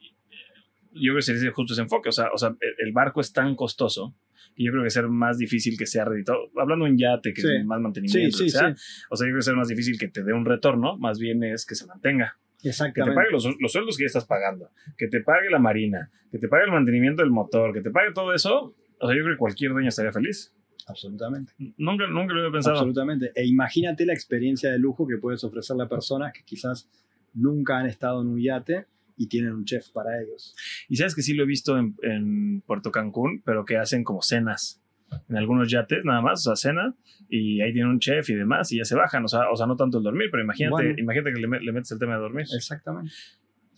y yo creo que sería justo ese enfoque. O sea, o sea, el- el barco es tan costoso que yo creo que ser más difícil que sea reditado. Hablando de un yate, que Sí. es más mantenimiento, Sí, lo sí, que sea, o sea, yo creo que ser más difícil que te dé un retorno, más bien es que se mantenga. Que te Exactamente. pague los, los sueldos que ya estás pagando, que te pague la marina, que te pague el mantenimiento del motor, que te pague todo eso. O sea, yo creo que cualquier dueño estaría feliz. Absolutamente. Nunca, nunca lo había pensado. Absolutamente. E imagínate la experiencia de lujo que puedes ofrecerle a personas que quizás nunca han estado en un yate y tienen un chef para ellos. Y sabes que sí lo he visto en, en Puerto Cancún, pero que hacen como cenas en algunos yates, nada más, o sea, cena, y ahí tienen un chef y demás, y ya se bajan, o sea, o sea no tanto el dormir, pero imagínate, Bueno. imagínate que le, le metes el tema de dormir. Exactamente.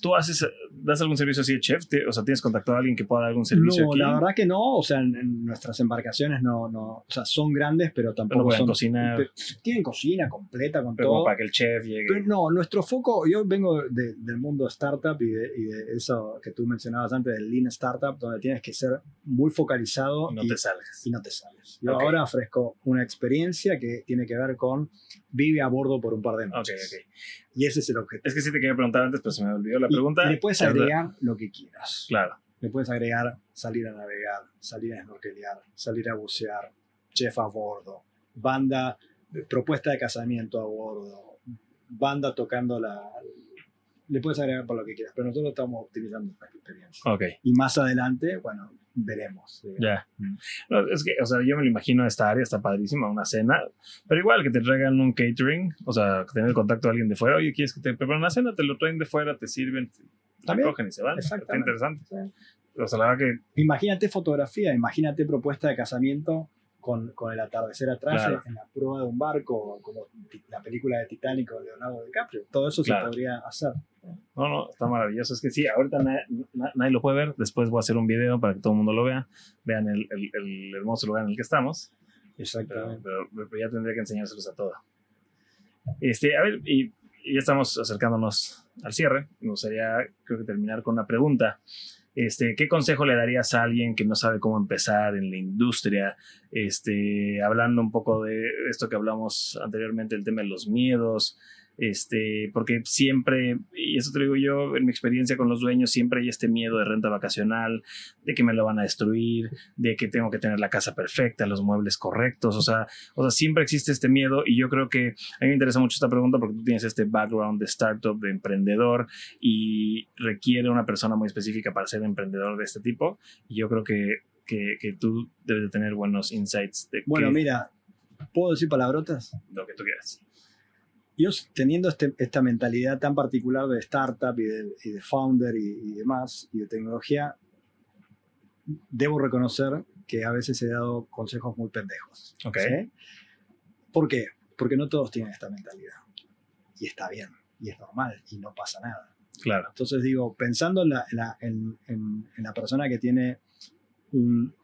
¿Tú haces, das algún servicio así de chef? ¿Te- o sea, ¿tienes contactado a alguien que pueda dar algún servicio No, aquí? la verdad que no. O sea, en, en nuestras embarcaciones no, no. O sea, son grandes, pero Pero tampoco pueden son. cocinar, Tienen cocina completa con pero como todo. para que el chef llegue. Pero no, nuestro foco, yo vengo de- del mundo startup y de, y de eso que tú mencionabas antes, del lean startup, donde tienes que ser muy focalizado y no y, te salgas. y no te sales. Yo Ok. ahora ofrezco una experiencia que tiene que ver con vive a bordo por un par de Ok, noches. ok. Y ese es el objetivo. Es que sí te quería preguntar antes, pero se me olvidó la Y- pregunta. y le puedes agregar lo que quieras. Claro. Le puedes agregar salir a navegar, salir a snorkelear, salir a bucear, chef a bordo, banda, eh, propuesta de casamiento a bordo, banda tocando la... Le puedes agregar por lo que quieras, pero nosotros estamos optimizando esta experiencia. Ok, Y más adelante, bueno, veremos. ya. Mm. No, es que, o sea, yo me lo imagino esta área, está padrísima, una cena, pero igual que te traigan un catering, o sea, tener el contacto de alguien de fuera, oye, ¿quieres que te preparen una cena? Te lo traen de fuera, te sirven, te También. recogen y se van. Está interesante. Sí. O sea, la verdad que Imagínate fotografía, imagínate propuesta de casamiento con, con el atardecer atrás Claro. en la prueba de un barco, como la película de Titanic con Leonardo DiCaprio. Todo eso Claro. se podría hacer. No, no, está maravilloso. Es que sí, ahorita na- na- nadie lo puede ver. Después voy a hacer un video para que todo el mundo lo vea. Vean el, el- el hermoso lugar en el que estamos. Pero, Exactamente. pero- pero ya tendría que enseñárselos a todos. Este, a ver, y, y ya estamos acercándonos al cierre. Me gustaría, creo que terminar con una pregunta. Este, ¿Qué consejo le darías a alguien que no sabe cómo empezar en la industria? Este, hablando un poco de esto que hablamos anteriormente, el tema de los miedos, este, porque siempre, y eso te digo yo, en mi experiencia con los dueños, siempre hay este miedo de renta vacacional, de que me lo van a destruir, de que tengo que tener la casa perfecta, los muebles correctos, o sea, o sea, siempre existe este miedo y yo creo que a mí me interesa mucho esta pregunta porque tú tienes este background de startup, de emprendedor y requiere una persona muy específica para ser emprendedor de este tipo y yo creo que, que, que tú debes de tener buenos insights de Bueno, mira, ¿puedo decir palabrotas? lo que tú quieras. Yo teniendo este- esta mentalidad tan particular de startup y de, y de founder y, y demás, y de tecnología, debo reconocer que a veces he dado consejos muy pendejos. Ok. ¿sí? ¿Por qué? Porque no todos tienen esta mentalidad. Y está bien, y es normal, y no pasa nada. Claro. Entonces digo, pensando en la, en la- en- en- la persona que tiene un-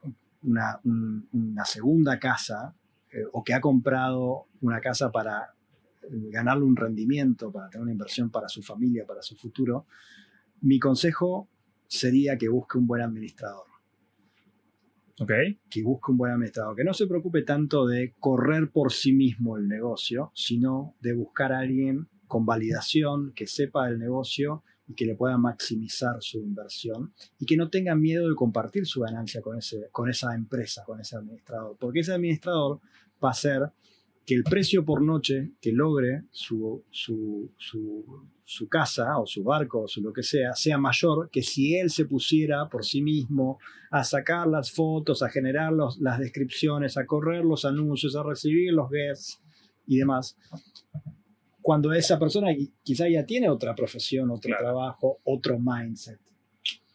una, un- una segunda casa eh, o que ha comprado una casa para ganarle un rendimiento, para tener una inversión para su familia, para su futuro, mi consejo sería que busque un buen administrador. Que busque un buen administrador, que no se preocupe tanto de correr por sí mismo el negocio, sino de buscar a alguien con validación, que sepa del negocio y que le pueda maximizar su inversión y que no tenga miedo de compartir su ganancia con, ese, con esa empresa, con ese administrador, porque ese administrador va a hacer que el precio por noche que logre su, su, su, su casa o su barco o su lo que sea, sea mayor que si él se pusiera por sí mismo a sacar las fotos, a generar los- las descripciones, a correr los anuncios, a recibir los guests y demás. Cuando esa persona qui- quizá ya tiene otra profesión, otro Claro. trabajo, otro mindset.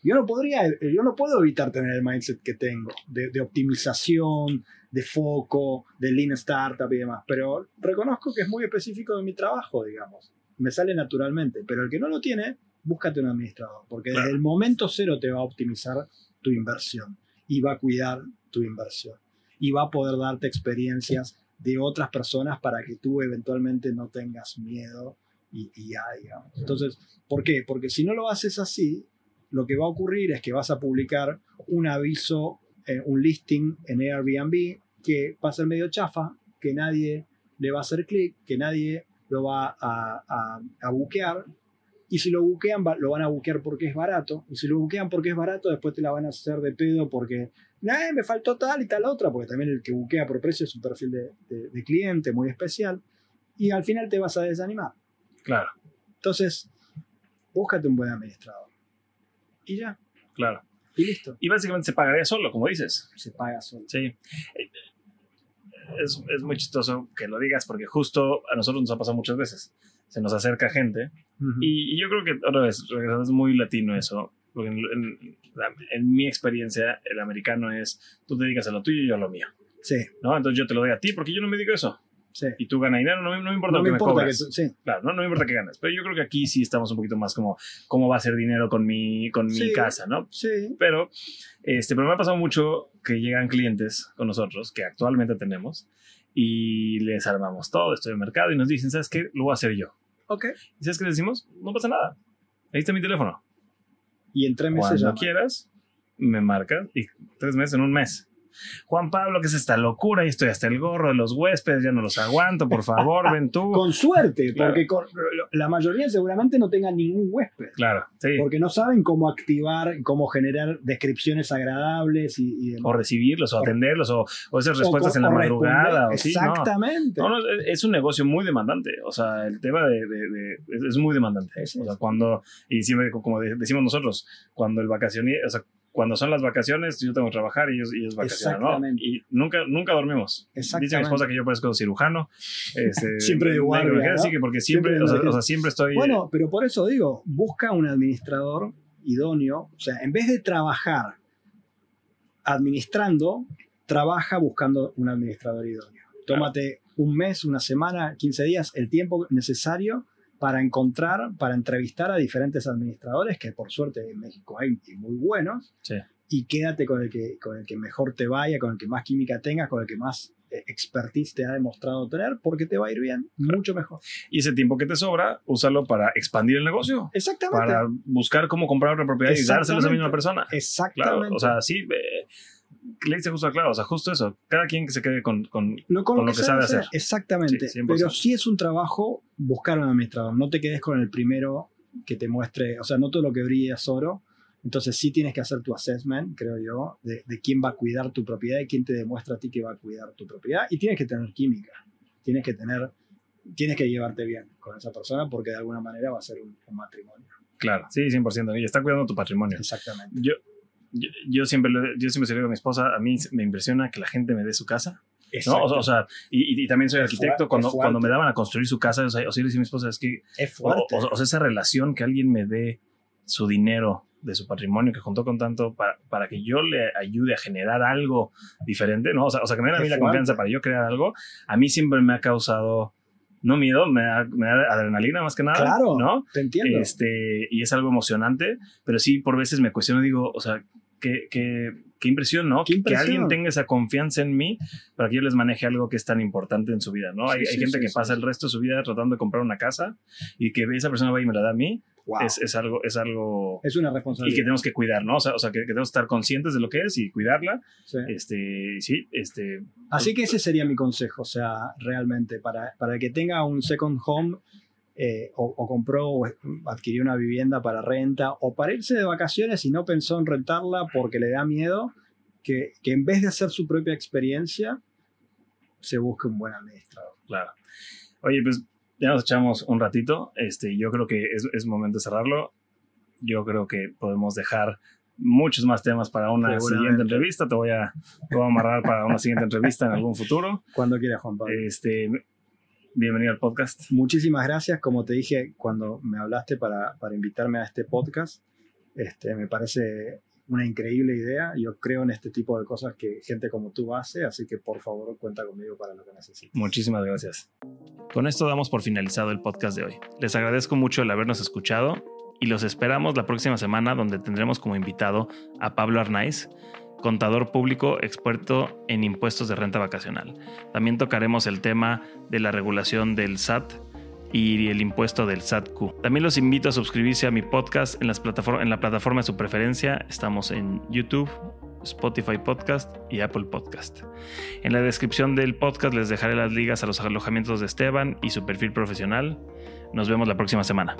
Yo no podría, yo no puedo evitar tener el mindset que tengo de, de optimización, de foco, de lean startup y demás, pero reconozco que es muy específico de mi trabajo, digamos. Me sale naturalmente, pero el que no lo tiene, búscate un administrador, porque Claro. desde el momento cero te va a optimizar tu inversión y va a cuidar tu inversión y va a poder darte experiencias de otras personas para que tú eventualmente no tengas miedo y, y ya, digamos. Entonces, ¿por qué? Porque si no lo haces así, lo que va a ocurrir es que vas a publicar un aviso, eh, un listing en Airbnb que va a ser medio chafa, que nadie le va a hacer clic, que nadie lo va a, a, a buquear. Y si lo buquean, va- lo van a buquear porque es barato. Y si lo buquean porque es barato, después te la van a hacer de pedo porque "Eh, me faltó tal y tal otra, porque también el que buquea por precio es un perfil de, de- de cliente muy especial. Y al final te vas a desanimar. Claro. Entonces, búscate un buen administrador. Y ya. Claro. Y listo. Y básicamente se pagaría solo, como dices. Se paga solo. Sí. Es, es, muy chistoso que lo digas porque justo a nosotros nos ha pasado muchas veces. Se nos acerca gente uh -huh. y, y, yo creo que otra vez, es muy latino eso. Porque en, en, en, mi experiencia, el americano es tú te dedicas a lo tuyo y yo a lo mío. Sí. ¿no? Entonces yo te lo doy a ti porque yo no me a eso. Sí. Y tú ganas dinero, no, no me importa no lo que me, me importa cobras. que tú, sí. Claro, no, no me importa que ganes. Pero yo creo que aquí sí estamos un poquito más como cómo va a ser dinero con mi, con Sí. mi casa, ¿no? Sí. Pero, este, pero me ha pasado mucho que llegan clientes con nosotros, que actualmente tenemos, y les armamos todo, estoy en mercado, y nos dicen, ¿sabes qué? Lo voy a hacer yo. Ok. ¿Y sabes qué les decimos? No pasa nada. Ahí está mi teléfono. Y en tres meses Cuando quieras, me marcas, y tres meses en un mes. Juan Pablo, ¿qué es esta locura? Y estoy hasta el gorro de los huéspedes, ya no los aguanto, por favor, ven tú. Con suerte, Claro. porque con- la mayoría seguramente no tengan ningún huésped. Claro, sí. Porque no saben cómo activar, cómo generar descripciones agradables y, y demás. O recibirlos, o atenderlos, o, o esas respuestas en la madrugada. sí, no. Exactamente. No, no, es- un negocio muy demandante. O sea, el tema de, de- de- es, muy demandante. O sea, cuando, y siempre, como de- decimos nosotros, cuando el o sea, cuando son las vacaciones, yo tengo que trabajar y ellos, ellos vacacionan, ¿no? Y nunca, nunca dormimos. Dice mi esposa que yo parezco cirujano. este, Siempre de guardia, médico, ¿no? Sí, que porque siempre, o, sea, emergencia. o sea, siempre estoy... Bueno, pero por eso digo, busca un administrador idóneo. O sea, en vez de trabajar administrando, trabaja buscando un administrador idóneo. Tómate un mes, una semana, 15 días, el tiempo necesario para encontrar, para entrevistar a diferentes administradores, que por suerte en México hay y muy buenos, Sí. y quédate con el, que, con el que mejor te vaya, con el que más química tengas, con el que más eh, expertise te ha demostrado tener, porque te va a ir bien, mucho mejor. Y ese tiempo que te sobra, úsalo para expandir el negocio. Exactamente. Para buscar cómo comprar otra propiedad y dárselos a esa misma persona. Exactamente. Claro, o sea, sí, eh, le dice justo claro, o sea, justo eso. Cada quien que se quede con, con No, con, con lo que, sabe hacer. hacer. Exactamente. Sí, 100%. Pero sí es un trabajo buscar un administrador. No te quedes con el primero que te muestre, o sea, no todo lo que brilla es oro. Entonces sí tienes que hacer tu assessment, creo yo, de, de quién va a cuidar tu propiedad y quién te demuestra a ti que va a cuidar tu propiedad. Y tienes que tener química. Tienes que tener, tienes que llevarte bien con esa persona porque de alguna manera va a ser un, un matrimonio. Claro, sí, 100%. Y está cuidando tu patrimonio. Exactamente. Yo, yo, yo siempre, yo siempre se lo digo a mi esposa, a mí me impresiona que la gente me dé su casa. ¿no? O, sea, o sea, y, y- también soy arquitecto. Cuando, cuando me daban a construir su casa, o sea, o sea, yo decía a mi esposa, es que, es fuerte. o- o sea, esa relación que alguien me dé su dinero de su patrimonio que juntó con tanto para, para que yo le ayude a generar algo diferente, ¿no? O sea, o sea que me den a mí Es la fuerte. confianza para yo crear algo, a mí siempre me ha causado, no miedo, me da, me da adrenalina más que nada, claro, ¿no? te entiendo. Este, y es algo emocionante, pero sí por veces me cuestiono, digo, o sea, qué, qué, qué impresión, ¿no? Qué Que alguien tenga esa confianza en mí para que yo les maneje algo que es tan importante en su vida, ¿no? Sí, hay, gente sí, que pasa el resto de su vida tratando de comprar una casa y que esa persona va y me la da a mí, Wow. es, es algo, es algo Es una y responsabilidad. que tenemos que cuidar, ¿no? O sea, o sea, que, que tenemos que estar conscientes de lo que es y cuidarla. Sí. Este, sí, este, Así que ese sería mi consejo, o sea, realmente, para, para el que tenga un second home eh, o, o compró o adquirió una vivienda para renta o para irse de vacaciones y no pensó en rentarla porque le da miedo, que, que en vez de hacer su propia experiencia, se busque un buen administrador. claro. Oye, pues ya nos echamos un ratito. Este, yo creo que es, es momento de cerrarlo. Yo creo que podemos dejar muchos más temas para una siguiente entrevista. Te voy a, te voy a amarrar para una siguiente entrevista en algún futuro. Cuando quiera, Juan Pablo. Este, bienvenido al podcast. Muchísimas gracias, como te dije cuando me hablaste para, para invitarme a este podcast, este, me parece una increíble idea. Yo creo en este tipo de cosas que gente como tú hace, así que por favor cuenta conmigo para lo que necesites. Muchísimas gracias. Con esto damos por finalizado el podcast de hoy. Les agradezco mucho el habernos escuchado y los esperamos la próxima semana donde tendremos como invitado a Pablo Arnaiz, contador público experto en impuestos de renta vacacional. También tocaremos el tema de la regulación del SAT y el impuesto del SAT-Q. También los invito a suscribirse a mi podcast en, las en la plataforma de su preferencia. Estamos en YouTube, Spotify Podcast y Apple Podcast. En la descripción del podcast les dejaré las ligas a los alojamientos de Esteban y su perfil profesional. Nos vemos la próxima semana.